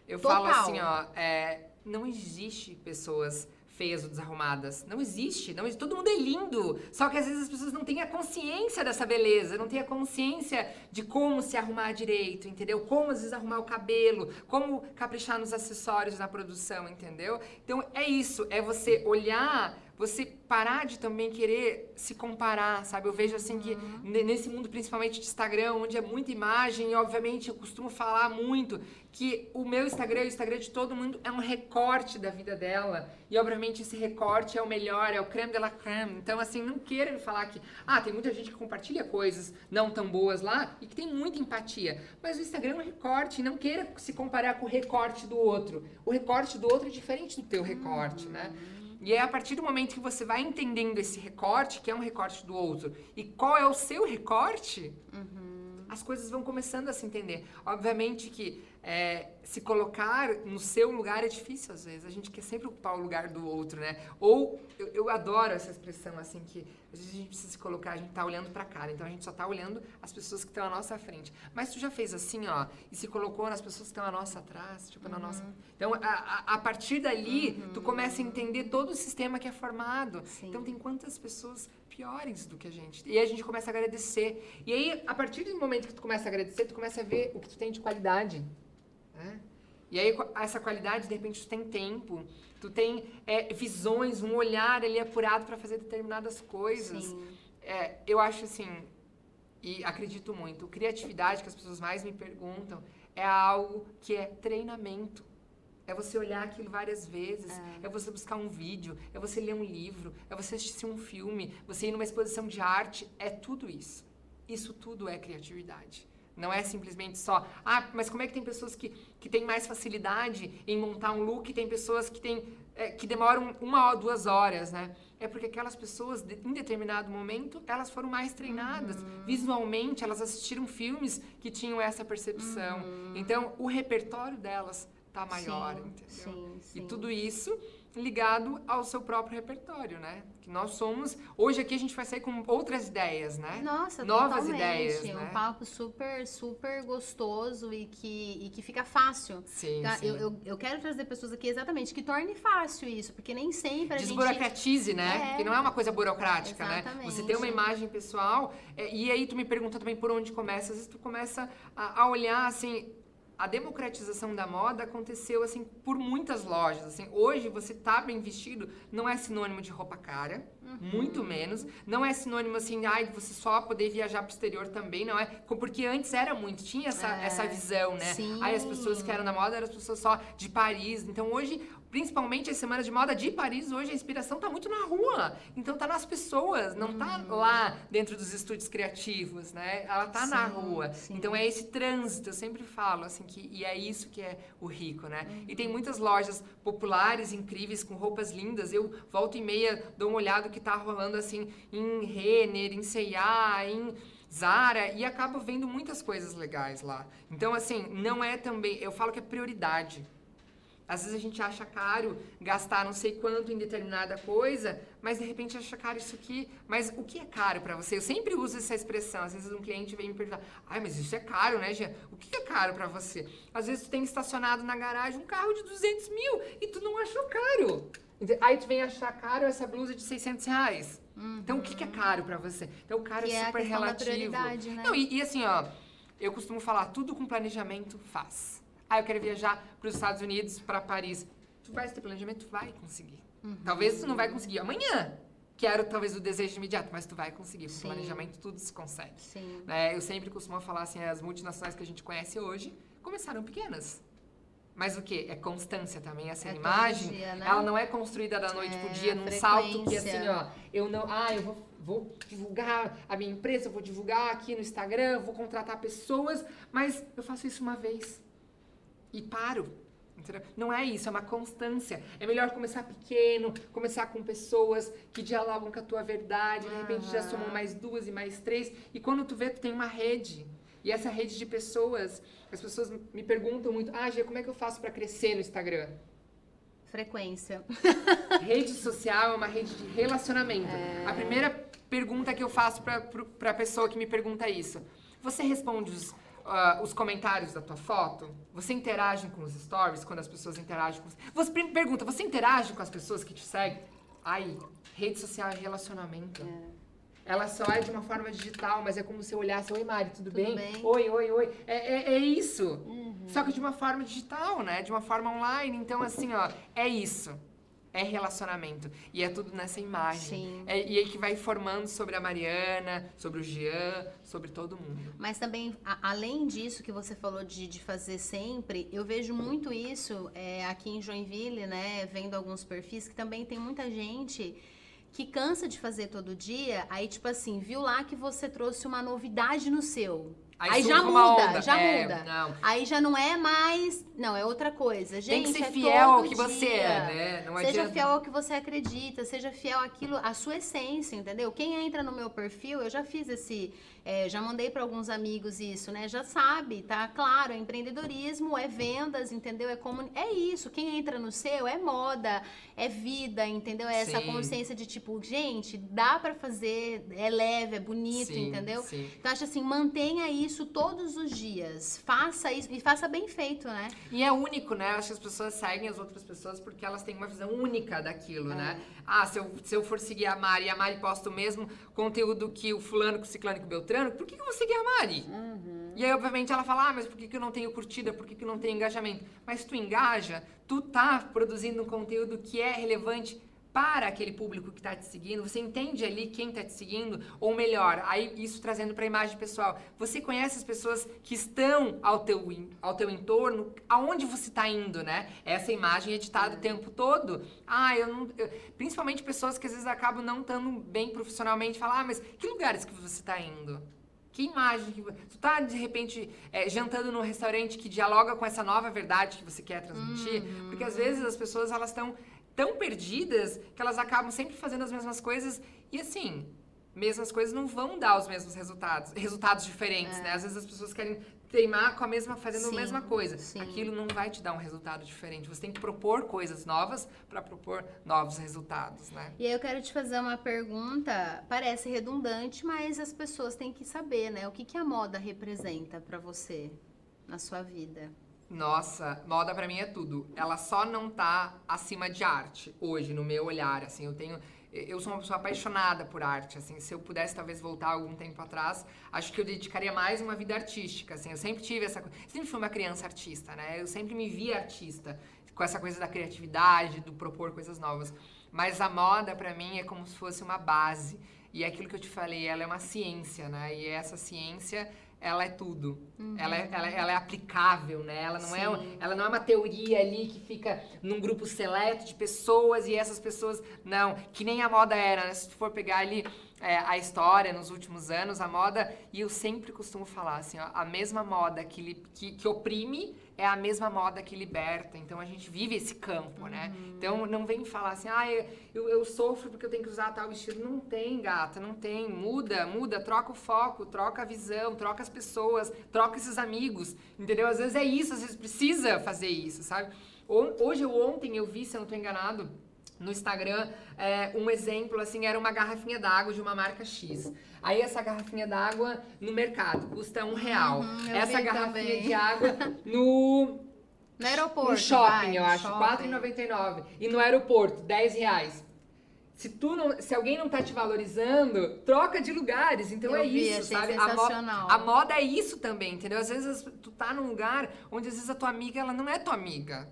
Eu Total. falo assim, ó, é, não existe pessoas feias ou desarrumadas. Não existe, não existe. Todo mundo é lindo. Só que às vezes as pessoas não têm a consciência dessa beleza, não têm a consciência de como se arrumar direito, entendeu? Como às vezes arrumar o cabelo, como caprichar nos acessórios na produção, entendeu? Então é isso, é você olhar você parar de também querer se comparar, sabe? Eu vejo assim que ne- nesse mundo principalmente de Instagram, onde é muita imagem, e obviamente eu costumo falar muito que o meu Instagram e o Instagram de todo mundo é um recorte da vida dela. E obviamente esse recorte é o melhor, é o creme de la creme. Então assim, não queira me falar que, ah, tem muita gente que compartilha coisas não tão boas lá e que tem muita empatia. Mas o Instagram é um recorte, não queira se comparar com o recorte do outro. O recorte do outro é diferente do teu recorte, né? E é a partir do momento que você vai entendendo esse recorte, que é um recorte do outro, e qual é o seu recorte, as coisas vão começando a se entender. Obviamente que é, se colocar no seu lugar é difícil às vezes. A gente quer sempre ocupar o lugar do outro, né? Ou eu, eu adoro essa expressão assim que às vezes a gente precisa se colocar, a gente tá olhando pra cara, então a gente só tá olhando as pessoas que estão à nossa frente. Mas tu já fez assim, ó, e se colocou nas pessoas que estão à nossa atrás, tipo na nossa. Então a, a, a partir dali tu começa a entender todo o sistema que é formado. Sim. Então tem quantas pessoas piores do que a gente. E aí a gente começa a agradecer. E aí, a partir do momento que tu começa a agradecer, tu começa a ver o que tu tem de qualidade. Né? E aí, essa qualidade, de repente, tu tem tempo, tu tem é, visões, um olhar ali apurado para fazer determinadas coisas. É, eu acho assim, e acredito muito, criatividade que as pessoas mais me perguntam é algo que é treinamento. É você olhar aquilo várias vezes, é. você buscar um vídeo, é você ler um livro, é você assistir um filme, você ir numa exposição de arte, é tudo isso. Isso tudo é criatividade. Não é simplesmente só, ah, mas como é que tem pessoas que, que têm mais facilidade em montar um look e tem pessoas que, têm, é, que demoram uma ou duas horas, né? É porque aquelas pessoas, em determinado momento, elas foram mais treinadas. Visualmente, elas assistiram filmes que tinham essa percepção. Então, o repertório delas tá maior, Sim, entendeu? sim, E sim. tudo isso ligado ao seu próprio repertório, né? Que nós somos... Hoje aqui a gente vai sair com outras ideias, né? Nossa, Novas totalmente. ideias, Um né? papo super, super gostoso e que, e que fica fácil. Sim, Tá? sim. Eu, eu, eu quero trazer pessoas aqui exatamente que torne fácil isso, porque nem sempre a gente. Desburocratize, né? É. Que não é uma coisa burocrática, né? Exatamente. Você tem uma imagem pessoal, é, e aí tu me pergunta também por onde começa. Às vezes tu começa a, a olhar, assim, a democratização da moda aconteceu, assim, por muitas lojas, assim. Hoje, você tá bem vestido não é sinônimo de roupa cara, Uhum. muito menos. Não é sinônimo, assim, ai, você só poder viajar pro exterior também, não é? Porque antes era muito, tinha essa, É. essa visão, né? Sim. Aí as pessoas que eram da moda eram as pessoas só de Paris. Então hoje, principalmente as semanas de moda de Paris, hoje a inspiração tá muito na rua. Então tá nas pessoas, não tá Uhum. lá dentro dos estúdios criativos, né? Ela tá na rua. sim. Então é esse trânsito, eu sempre falo assim que e é isso que é o rico, né? E Uhum. tem muitas lojas populares, incríveis, com roupas lindas. Eu volto e meia dou uma olhada que tá rolando assim em Renner, em C&A, em Zara e acabo vendo muitas coisas legais lá. Então, assim, não é também. Eu falo que é prioridade. Às vezes a gente acha caro gastar não sei quanto em determinada coisa, mas de repente acha caro isso aqui. Mas o que é caro pra você? Eu sempre uso essa expressão. Às vezes um cliente vem me perguntar: ai, mas isso é caro, né, Jean? O que é caro pra você? Às vezes tu tem estacionado na garagem um carro de 200 mil e tu não achou caro. Aí tu vem achar caro essa blusa de 600 reais. Então o que que é caro pra você? Então o caro Que é é super da relativo. né? Não, e, e assim, ó, eu costumo falar, tudo com planejamento faz. Ah, eu quero viajar para os Estados Unidos, para Paris. Tu vai ter planejamento, tu vai conseguir. Uhum. Talvez tu não vai conseguir amanhã. Quero talvez o desejo imediato, mas tu vai conseguir. Com Sim. planejamento tudo se consegue. Sim. né? eu sempre costumo falar assim, as multinacionais que a gente conhece hoje começaram pequenas. Mas o que? É constância também. Essa É todo imagem, dia, né? ela não é construída da noite É, pro dia, num salto que assim, ó, eu não, ah, eu vou, vou divulgar a minha empresa, eu vou divulgar aqui no Instagram, vou contratar pessoas, mas eu faço isso uma vez e paro. entendeu? Não é isso, é uma constância. É melhor começar pequeno, começar com pessoas que dialogam com a tua verdade, de repente já Aham. somam mais duas e mais três, e quando tu vê, tu tem uma rede. E essa rede de pessoas, as pessoas me perguntam muito, ah, Gê, como é que eu faço para crescer no Instagram? Frequência. Rede social é uma rede de relacionamento. É. A primeira pergunta que eu faço pro- pra pessoa que me pergunta isso. Você responde os, uh, os comentários da tua foto? Você interage com os stories quando as pessoas interagem com você? Você pergunta, você interage com as pessoas que te seguem? Aí, rede social é relacionamento. É. Ela só é de uma forma digital, mas é como se eu olhasse, oi Mari, tudo, tudo bem? bem? Oi, oi, oi. É, é, é isso. Uhum. Só que de uma forma digital, né? De uma forma online. Então, assim, ó, é isso é relacionamento. E é tudo nessa imagem. É, e aí que vai formando sobre a Mariana, sobre o Jean, sobre todo mundo. Mas também, a, além disso que você falou de, de fazer sempre, eu vejo muito isso é, aqui em Joinville, né? Vendo alguns perfis que também tem muita gente que cansa de fazer todo dia, aí tipo assim, viu lá que você trouxe uma novidade no seu. Aí, aí já muda, já é, muda. Não. Aí já não é mais. Não, é outra coisa. Gente, Tem que ser é fiel ao que dia. você é, né? Não seja adianta. fiel ao que você acredita, seja fiel àquilo, à sua essência, entendeu? Quem entra no meu perfil, eu já fiz esse é, já mandei para alguns amigos isso, né? Já sabe, tá claro, é empreendedorismo, é vendas, entendeu? É como é isso. Quem entra no seu é moda, é vida, entendeu? É essa sim. consciência de tipo, gente, dá para fazer, é leve, é bonito, sim, entendeu? Sim. Então acho assim, mantenha isso todos os dias, faça isso e faça bem feito, né? E é único, né? Acho que as pessoas seguem as outras pessoas porque elas têm uma visão única daquilo, né? é. né? Ah, se eu, se eu for seguir a Mari e a Mari posta o mesmo conteúdo que o fulano, com o ciclano, com o Beltrano por que, que eu vou seguir a Mari? Uhum. E aí, obviamente, ela fala, ah, mas por que, que eu não tenho curtida? Por que, que eu não tenho engajamento? Mas tu engaja, tu tá produzindo um conteúdo que é relevante para aquele público que está te seguindo, você entende ali quem está te seguindo, ou melhor, aí isso trazendo para a imagem pessoal, você conhece as pessoas que estão ao teu, ao teu entorno, aonde você está indo, né? Essa imagem é editada o tempo todo. Ah, eu não. Eu, principalmente pessoas que às vezes acabam não estando bem profissionalmente, falar, ah, mas que lugares que você está indo? Que imagem que tu tá de repente é, jantando num restaurante que dialoga com essa nova verdade que você quer transmitir? Uhum. Porque às vezes as pessoas elas estão tão perdidas que elas acabam sempre fazendo as mesmas coisas e assim, mesmas coisas não vão dar os mesmos resultados, resultados diferentes, é. né? Às vezes as pessoas querem teimar com a mesma fazendo sim, a mesma coisa. Sim. Aquilo não vai te dar um resultado diferente. Você tem que propor coisas novas para propor novos resultados, né? E aí eu quero te fazer uma pergunta, parece redundante, mas as pessoas têm que saber, né? O que que a moda representa para você na sua vida? Nossa, moda para mim é tudo. Ela só não tá acima de arte hoje, no meu olhar. Assim, eu tenho. Eu sou uma pessoa apaixonada por arte, assim, se eu pudesse talvez voltar algum tempo atrás, acho que eu dedicaria mais uma vida artística, assim, eu sempre tive essa sempre fui uma criança artista, né? Eu sempre me via artista, com essa coisa da criatividade, do propor coisas novas. Mas a moda para mim é como se fosse uma base. E é aquilo que eu te falei, ela é uma ciência, né? E essa ciência ela é tudo. Uhum. Ela, é, ela, ela, é aplicável, né? Ela não, é, ela não é uma teoria ali que fica num grupo seleto de pessoas e essas pessoas. Não, que nem a moda era, né? Se tu for pegar ali é, a história nos últimos anos, a moda, e eu sempre costumo falar assim, ó, a mesma moda que, que, que oprime é a mesma moda que liberta. Então a gente vive esse campo, né? Uhum. Então não vem falar assim, ah, eu, eu sofro porque eu tenho que usar tal vestido. Não tem, gata, não tem. Muda, muda, troca o foco, troca a visão, troca as pessoas, troca esses amigos. Entendeu? Às vezes é isso, às vezes precisa fazer isso, sabe? Hoje ou ontem eu vi, se eu não estou enganado, no Instagram, é, um exemplo assim, era uma garrafinha d'água de uma marca X. Aí essa garrafinha d'água no mercado custa um real. Uhum, essa garrafinha também. de água no no aeroporto. No shopping, vai, eu acho, R$4,99. E no aeroporto, 10 reais. Se, tu não, se alguém não tá te valorizando, troca de lugares. Então eu é vi, isso, sabe? A, mo a, moda é isso também, entendeu? Às vezes tu tá num lugar onde às vezes a tua amiga ela não é tua amiga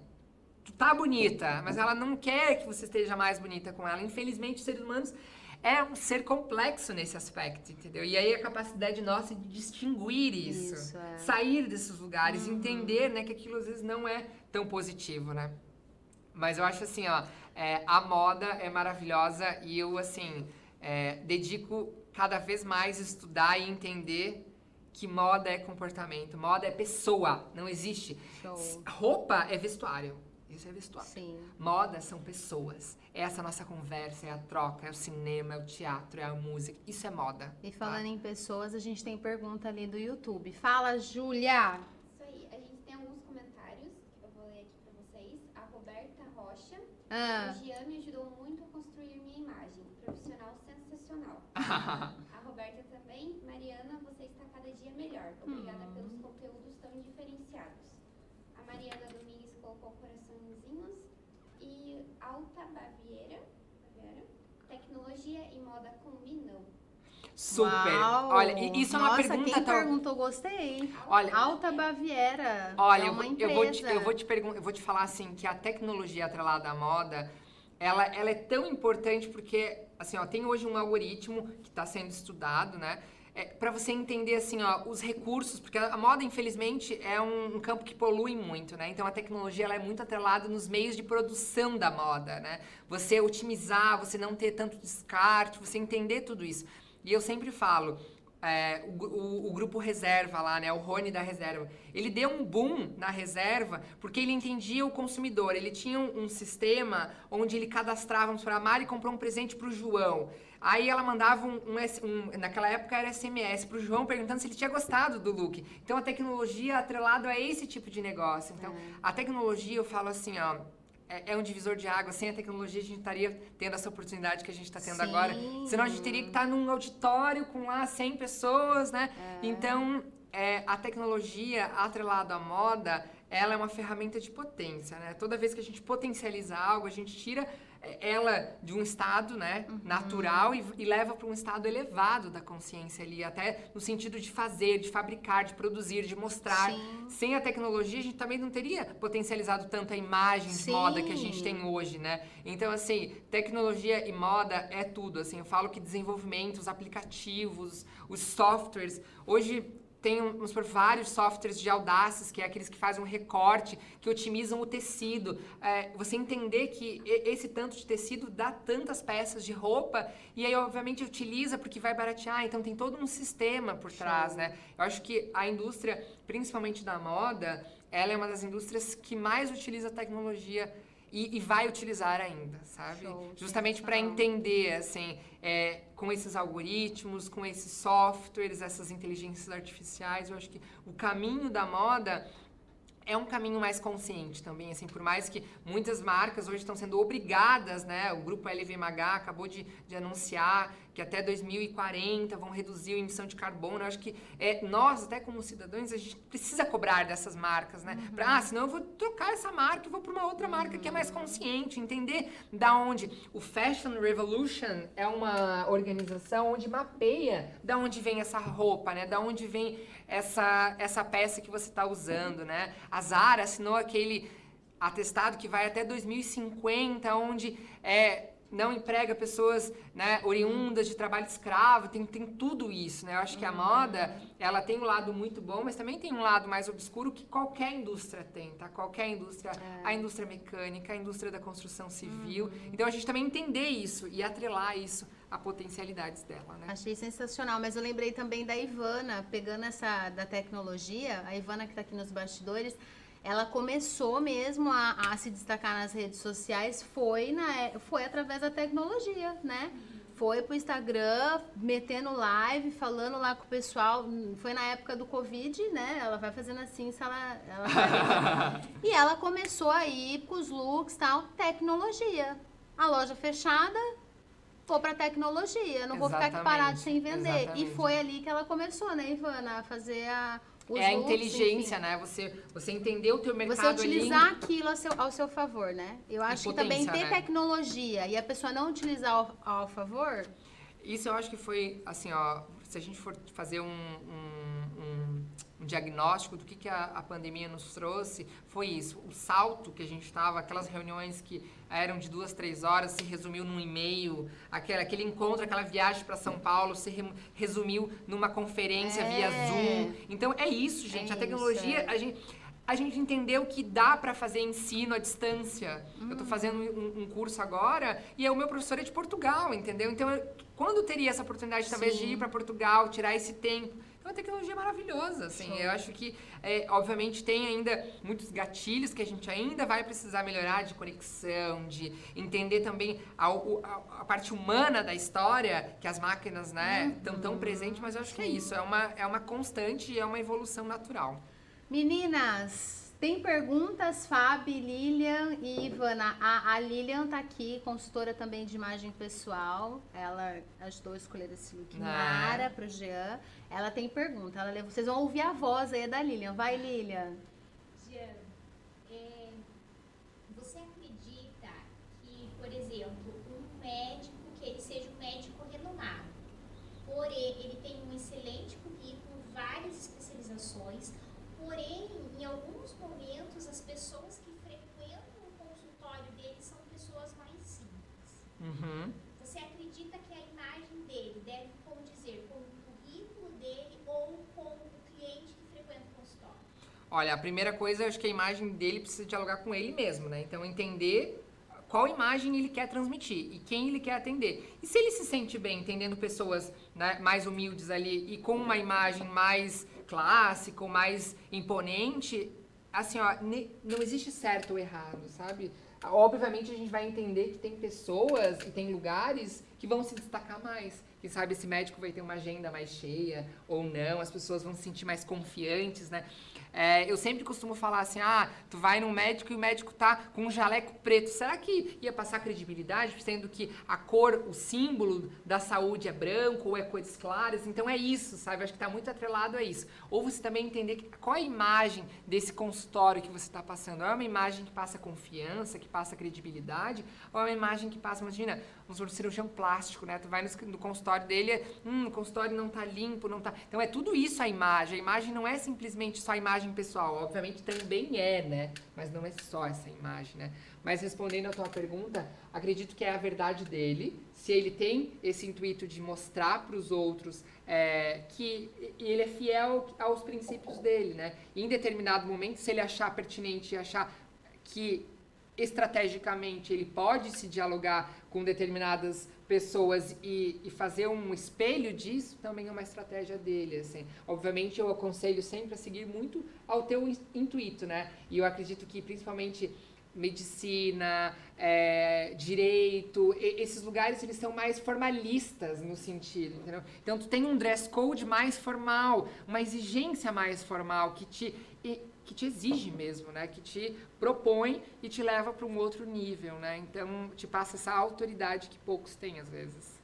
tu tá bonita, mas ela não quer que você esteja mais bonita com ela. Infelizmente, os seres humanos é um ser complexo nesse aspecto, entendeu? E aí a capacidade nossa de distinguir isso, isso é. sair desses lugares, uhum. entender, né, que aquilo às vezes não é tão positivo, né? Mas eu acho assim, ó, é, a moda é maravilhosa e eu, assim, é, dedico cada vez mais a estudar e entender que moda é comportamento, moda é pessoa, não existe. Show. Roupa é vestuário. Isso é vestuário. Sim. Moda são pessoas. É essa nossa conversa, é a troca, é o cinema, é o teatro, é a música. Isso é moda. E tá? falando tá? em pessoas, a gente tem pergunta ali do YouTube. Fala, Júlia! Isso aí, a gente tem alguns comentários que eu vou ler aqui pra vocês. A Roberta Rocha. Ah. O Gian me ajudou muito a construir minha imagem. Profissional sensacional. a Roberta também. Mariana, você está cada dia melhor. Obrigada uhum. pelos conteúdos tão diferenciados. A Mariana Domingues colocou coraçõezinhos e Alta Baviera, Baviera tecnologia e moda combinam. Super. Uau. Olha, isso é uma Nossa, pergunta quem tão... perguntou, gostei. Olha, Alta Baviera. Olha, é uma eu vou te, eu vou te perguntar, eu vou te falar assim que a tecnologia atrelada à moda, ela, ela é tão importante porque assim, ó, tem hoje um algoritmo que está sendo estudado, né? É, para você entender assim, ó, os recursos, porque a moda, infelizmente, é um, um, campo que polui muito, né? Então a tecnologia ela é muito atrelada nos meios de produção da moda, né? Você otimizar, você não ter tanto descarte, você entender tudo isso. E eu sempre falo, é, o, o, o, grupo reserva lá, né? O Rony da reserva. Ele deu um boom na reserva porque ele entendia o consumidor. Ele tinha um, um sistema onde ele cadastrava, vamos para a Mari comprou um presente para o João. Aí ela mandava um, um, naquela época era SMS para o João perguntando se ele tinha gostado do look. Então a tecnologia atrelado a esse tipo de negócio. Então é. a tecnologia eu falo assim, ó, é, é, um divisor de água. Sem a tecnologia, a gente estaria tendo essa oportunidade que a gente está tendo Sim. agora. Senão, a gente teria que estar tá num auditório com lá 100 pessoas, né? É. Então, é, a tecnologia atrelada à moda, ela é uma ferramenta de potência, né? Toda vez que a gente potencializa algo, a gente tira ela de um estado né, uhum. natural e, e leva para um estado elevado da consciência ali, até no sentido de fazer, de fabricar, de produzir, de mostrar. Sim. Sem a tecnologia, a gente também não teria potencializado tanto a imagem Sim. de moda que a gente tem hoje, né? Então, assim, tecnologia e moda é tudo, assim, eu falo que desenvolvimento, os aplicativos, os softwares, hoje tem uns por vários softwares de audácias, que é aqueles que fazem um recorte, que otimizam o tecido. É, você entender que esse tanto de tecido dá tantas peças de roupa e aí, obviamente, utiliza porque vai baratear. Então, tem todo um sistema por trás, né? Eu acho que a indústria, principalmente da moda, ela é uma das indústrias que mais utiliza tecnologia e, e vai utilizar ainda, sabe? Show, Justamente para entender, assim, é, com esses algoritmos, com esses softwares, essas inteligências artificiais, eu acho que o caminho da moda é um caminho mais consciente também, assim, por mais que muitas marcas hoje estão sendo obrigadas, né? O grupo LVMH acabou de, de anunciar que até 2040 vão reduzir a emissão de carbono. Eu acho que é, nós, até como cidadãos, a gente precisa cobrar dessas marcas, né? Uhum. Pra, ah, senão eu vou trocar essa marca e vou para uma outra marca que é mais consciente, entender da onde o Fashion Revolution é uma organização onde mapeia da onde vem essa roupa, né? Da onde vem essa, essa peça que você está usando, né? A Zara assinou aquele atestado que vai até 2050, onde é não emprega pessoas né, oriundas de trabalho escravo, tem, tem tudo isso, né? Eu acho que a uhum. moda, ela tem um lado muito bom, mas também tem um lado mais obscuro que qualquer indústria tem, tá? Qualquer indústria, é. a indústria mecânica, a indústria da construção civil. Uhum. Então, a gente também entender isso e atrelar isso a potencialidades dela, né? Achei sensacional, mas eu lembrei também da Ivana, pegando essa da tecnologia, a Ivana que está aqui nos bastidores, ela começou mesmo a, a, se destacar nas redes sociais foi, na, é, foi através da tecnologia, né? Foi pro Instagram, metendo live, falando lá com o pessoal. Foi na época do Covid, né? Ela vai fazendo assim, se ela. ela e ela começou aí com os looks e tal, tecnologia. A loja fechada, vou para tecnologia, não Exatamente. vou ficar aqui parado sem vender. Exatamente. E foi ali que ela começou, né, Ivana, a fazer a os é a inteligência, enfim. né? Você, você entender o teu mercado Você utilizar ali... aquilo ao seu, ao seu favor, né? Eu acho que também ter né? tecnologia e a pessoa não utilizar ao, ao favor... Isso eu acho que foi, assim, ó... Se a gente for fazer um, um, um diagnóstico do que, que a, a, pandemia nos trouxe foi isso. O salto que a gente estava, aquelas reuniões que eram de duas, três horas, se resumiu num e-mail, aquele, aquele encontro, aquela viagem para São Paulo se re, resumiu numa conferência é. via Zoom. Então é isso, gente. É a tecnologia, isso, é. a gente a gente entendeu que dá para fazer ensino à distância. Hum. Eu estou fazendo um, um, curso agora e o meu professor é de Portugal, entendeu? Então, eu, quando teria essa oportunidade, talvez, Sim. de ir para Portugal, tirar esse tempo? É uma tecnologia maravilhosa, assim. Show. Eu acho que, é, obviamente, tem ainda muitos gatilhos que a gente ainda vai precisar melhorar de conexão, de entender também a, a, a parte humana da história, que as máquinas, né, estão uhum. tão presentes, mas eu acho Sim. que é isso. É uma, é uma constante e é uma evolução natural. Meninas, Tem perguntas, Fábio, Lilian e Ivana. A, a Lilian tá aqui, consultora também de imagem pessoal. Ela ajudou a escolher esse look Ah. Mara pro Jean. Ela tem pergunta. Ela, vocês vão ouvir a voz aí da Lilian. Vai, Lilian. Jean, é, você acredita que, por exemplo, um médico, que ele seja um médico renomado, porém ele tem um excelente currículo, várias especializações, porém, em alguns momentos, as pessoas que frequentam o consultório dele são pessoas mais simples. Uhum. Você acredita que a imagem dele deve condizer com o currículo dele ou com o cliente que frequenta o consultório? Olha, a primeira coisa, eu acho que a imagem dele precisa dialogar com ele mesmo, né? Então, entender qual imagem ele quer transmitir e quem ele quer atender. E se ele se sente bem entendendo pessoas né, mais humildes ali e com uma imagem mais clássica ou mais imponente, assim, ó, não existe certo ou errado, sabe? Obviamente a gente vai entender que tem pessoas e tem lugares que vão se destacar mais. Quem sabe esse médico vai ter uma agenda mais cheia ou não, as pessoas vão se sentir mais confiantes, né? É, eu sempre costumo falar assim, ah, tu vai num médico e o médico tá com um jaleco preto. Será que ia passar credibilidade, sendo que a cor, o símbolo da saúde é branco ou é cores claras? Então é isso, sabe? Acho que tá muito atrelado a isso. Ou você também entender que- qual a imagem desse consultório que você está passando. É uma imagem que passa confiança, que passa credibilidade, ou é uma imagem que passa, imagina, um cirurgião plástico, né? Tu vai no, no consultório dele, hum, o consultório não tá limpo, não tá. Então é tudo isso a imagem. A imagem não é simplesmente só a imagem pessoal. Obviamente também é, né? Mas não é só essa imagem, né? Mas respondendo a tua pergunta, acredito que é a verdade dele. Se ele tem esse intuito de mostrar para os outros é, que ele é fiel aos princípios dele, né? Em determinado momento, se ele achar pertinente e achar que estrategicamente ele pode se dialogar com determinadas pessoas e, e fazer um espelho disso também é uma estratégia dele assim. Obviamente eu aconselho sempre a seguir muito ao teu in- intuito né? E eu acredito que principalmente medicina é, direito e- esses lugares eles são mais formalistas no sentido entendeu? Então tu tem um dress code mais formal uma exigência mais formal que te e- que te exige mesmo, né? Que te propõe e te leva para um outro nível, né? Então, te passa essa autoridade que poucos têm às vezes.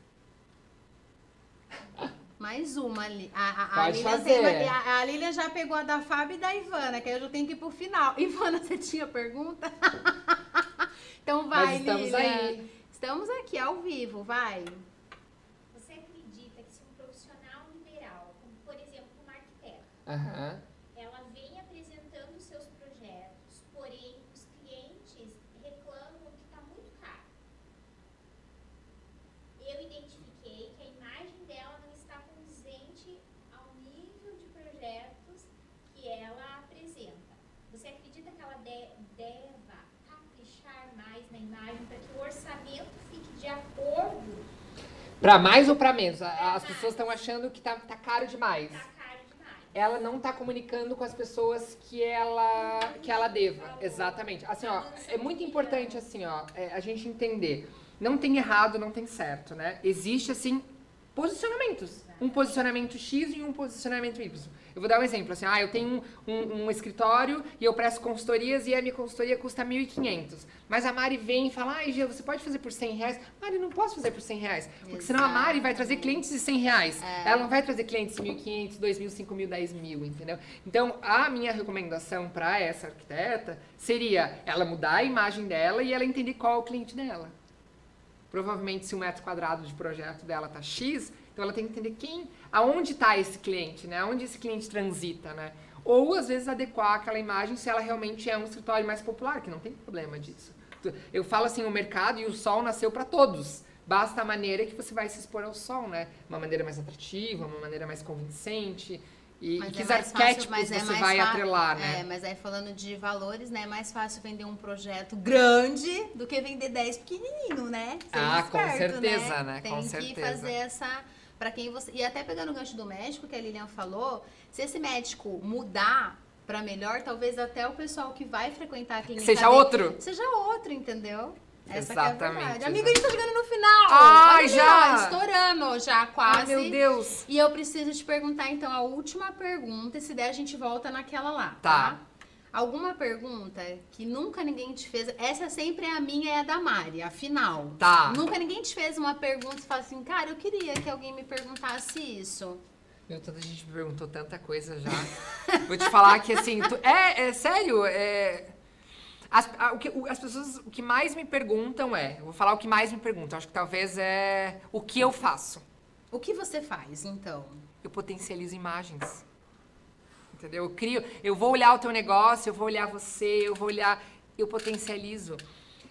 Mais uma ali. A, a, a, Lilian fazer. tem a, a Lilian já pegou a da Fábio e da Ivana, que aí eu já tenho que ir pro final. Ivana, você tinha pergunta? então vai, Mas estamos Lilian. aí. Estamos aqui ao vivo, vai. Você acredita que se um profissional liberal, como por exemplo uma arquiteta, Aham. ela vem apresentando os seus projetos, porém os clientes reclamam que está muito caro. Eu identifiquei que a imagem dela não está condizente ao nível de projetos que ela apresenta. Você acredita que ela de- deva caprichar mais na imagem para que o orçamento fique de acordo Para mais ou para menos? As pessoas estão achando que tá, tá caro demais. Tá caro demais. Ela não tá comunicando com as pessoas que ela que ela deva. Exatamente. Assim, ó, é muito importante assim, ó, é, a gente entender. Não tem errado, não tem certo, né? Existe assim posicionamentos. Um posicionamento X e um posicionamento Y. Eu vou dar um exemplo, assim, ah, eu tenho um, um- um escritório e eu presto consultorias e a minha consultoria custa 1.500. Mas a Mari vem e fala, ai, Gê, você pode fazer por 100 reais? Mari, não posso fazer por 100 reais. Porque senão a Mari vai trazer clientes de 100 reais. Ela não vai trazer clientes de 1.500, 2.000, 5.000, 10.000, entendeu? Então, a minha recomendação para essa arquiteta seria ela mudar a imagem dela e ela entender qual é o cliente dela. Provavelmente, se o metro quadrado de projeto dela tá X, então ela tem que entender quem, aonde está esse cliente, né? Aonde esse cliente transita, né? Ou, às vezes, adequar aquela imagem se ela realmente é um escritório mais popular, que não tem problema disso. Eu falo assim, o mercado e o sol nasceu para todos. Basta a maneira que você vai se expor ao sol, né? Uma maneira mais atrativa, uma maneira mais convincente. E, Mas que é fácil- arquétipos mas é você mais vai fa- atrelar, né? É, mas aí falando de valores, né? É mais fácil vender um projeto grande do que vender 10 pequenininho, né? Seja Ah, com esperto, certeza, né? Tem Com que certeza. fazer essa. Pra quem você. E até pegando o gancho do médico que a Lilian falou, se esse médico mudar pra melhor, talvez até o pessoal que vai frequentar a clínica. Seja dele outro. Seja outro, entendeu? Essa é a Exatamente, verdade. Amiga, a gente tá chegando no final. Ai, Olha já? estourando já, Ai, quase. meu Deus! E eu preciso te perguntar, então, a última pergunta, e se der a gente volta naquela lá, Tá. tá? Alguma pergunta que nunca ninguém te fez? Essa sempre é a minha e a da Mari, afinal. Tá. Nunca ninguém te fez uma pergunta e fala assim, cara, eu queria que alguém me perguntasse isso. Meu, tanta gente me perguntou tanta coisa já. Vou te falar que assim, tu- é, é sério, é. As, a- o que, o- as pessoas, o que mais me perguntam é, vou falar o que mais me perguntam, acho que talvez é o que eu faço. O que você faz, então? Eu potencializo imagens. Entendeu? Eu crio, eu vou olhar o teu negócio, eu vou olhar você, eu vou olhar, eu potencializo.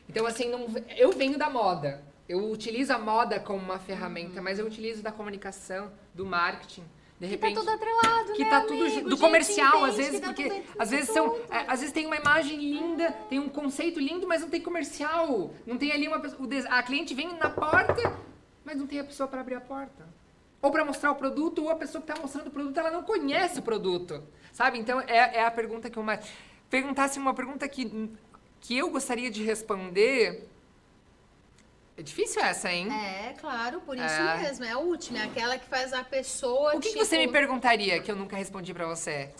Então assim, não, eu venho da moda. Eu utilizo a moda como uma ferramenta, mas eu utilizo da comunicação, do marketing. De Que tá repente, tudo atrelado, que né, tá tudo amigo? do comercial, às vezes, tá porque tudo- às vezes são, é, às vezes tem uma imagem linda, tem um conceito lindo, mas não tem comercial, não tem ali uma pessoa, a cliente vem na porta, mas não tem a pessoa para abrir a porta. Ou para mostrar o produto, ou a pessoa que está mostrando o produto, ela não conhece o produto, sabe? Então é, é a pergunta que eu mais perguntasse uma pergunta que que eu gostaria de responder. É difícil essa, hein? É, claro, por isso É. mesmo. É a última, é aquela que faz a pessoa. O que, que tipo, você me perguntaria que eu nunca respondi para você?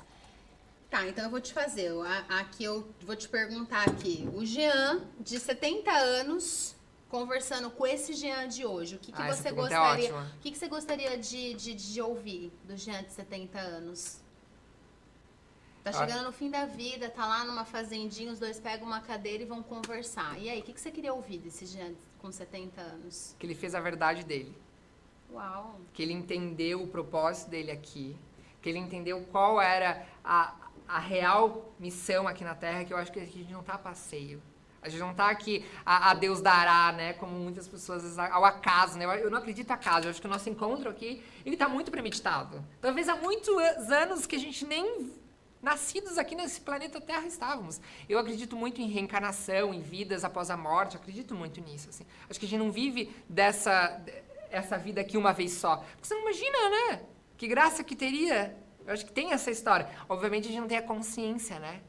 Tá, então eu vou te fazer. Aqui eu vou te perguntar aqui. O Jean, de 70 anos, conversando com esse Jean de hoje, o que, que Ah, você é gostaria? ótima. o que, que você gostaria de, de, de ouvir do Jean de 70 anos? Tá Ah. chegando no fim da vida, tá lá numa fazendinha, os dois pegam uma cadeira e vão conversar. E aí, o que, que você queria ouvir desse Jean com 70 anos? Que ele fez a verdade dele. Uau! que ele entendeu o propósito dele aqui, que ele entendeu qual era a, a real missão aqui na Terra, que eu acho que a gente não tá a passeio. A gente não tá aqui a, a Deus dará, né? Como muitas pessoas, vezes, ao acaso, né? Eu, eu não acredito em acaso. Eu acho que o nosso encontro aqui, ele tá muito premeditado. Talvez há muitos anos que a gente nem nascidos aqui nesse planeta Terra estávamos. Eu acredito muito em reencarnação, em vidas após a morte. Acredito muito nisso, assim. Acho que a gente não vive dessa essa vida aqui uma vez só. Porque você não imagina, né? Que graça que teria. Eu acho que tem essa história. Obviamente a gente não tem a consciência, né?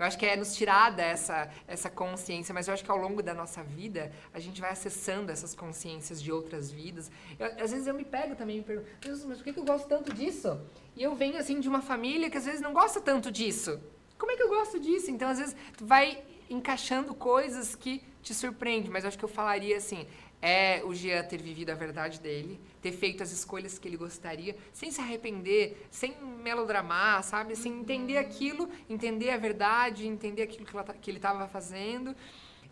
Eu acho que é nos tirada essa, essa consciência, mas eu acho que ao longo da nossa vida a gente vai acessando essas consciências de outras vidas. Eu- às vezes eu me pego também e me pergunto, "Deus, mas por que, que eu gosto tanto disso? E eu venho assim de uma família que às vezes não gosta tanto disso. Como é que eu gosto disso? Então às vezes tu vai encaixando coisas que te surpreendem, mas eu acho que eu falaria assim, é o Jean ter vivido a verdade dele, ter feito as escolhas que ele gostaria, sem se arrepender, sem melodramar, sabe? Assim, entender aquilo, entender a verdade, entender aquilo que, ela que ele estava fazendo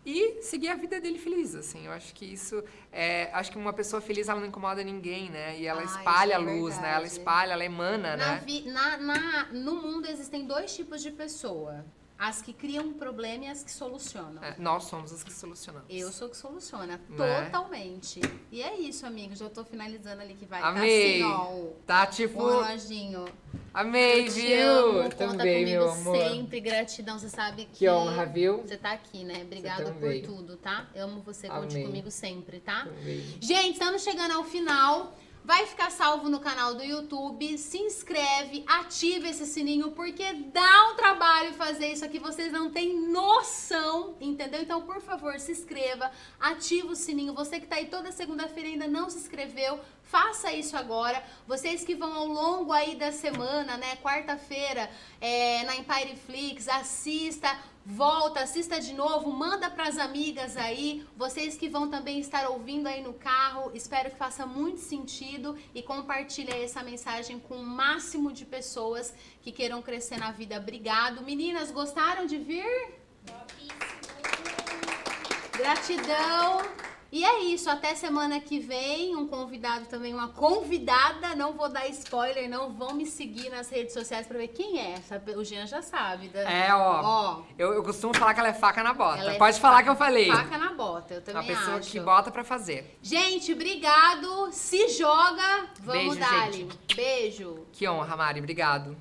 e seguir a vida dele feliz, assim. Eu acho que isso, é, acho que uma pessoa feliz, ela não incomoda ninguém, né? E ela Ah, espalha a é luz, né? Ela verdade. espalha, ela emana, Na né? vi- na- na- no mundo existem dois tipos de pessoa. As que criam um problema e as que solucionam. É, nós somos as que solucionamos. Eu sou que soluciona, Né? totalmente. E é isso, amigo. Já tô finalizando ali que vai Amei. tá assim, ó. Tá tipo, reloginho. amei, Eu viu? amo, conta Também, comigo meu amor. sempre. Gratidão, você sabe que... Que honra, viu? Você tá aqui, né? Obrigada por tudo, tá? Amo você, conte Amém. comigo sempre, tá? Também. Gente, estamos chegando ao final. Vai ficar salvo no canal do YouTube. Se inscreve, ativa esse sininho, porque dá um trabalho fazer isso aqui. Vocês não têm noção, entendeu? Então, por favor, se inscreva, ativa o sininho. Você que tá aí toda segunda-feira ainda não se inscreveu, faça isso agora. Vocês que vão ao longo aí da semana, né? Quarta-feira, é, na Empire Flix, assista. Volta, assista de novo, manda pras amigas aí. Vocês que vão também estar ouvindo aí no carro, espero que faça muito sentido e compartilhe essa mensagem com o máximo de pessoas que queiram crescer na vida. Obrigado. Meninas, gostaram de vir? Gratidão. E é isso, até semana que vem, um convidado também, uma convidada, não vou dar spoiler, não vão me seguir nas redes sociais pra ver quem é. O Jean já sabe. Da... É, ó. Ó, Eu, eu costumo falar que ela é faca na bota. ela é Pode falar faca- que eu falei. Faca na bota, eu também pessoa acho. que bota pra fazer. Gente, obrigado. Se joga. Vamos Beijo, dar gente. Beijo. Que honra, Mari. Obrigado.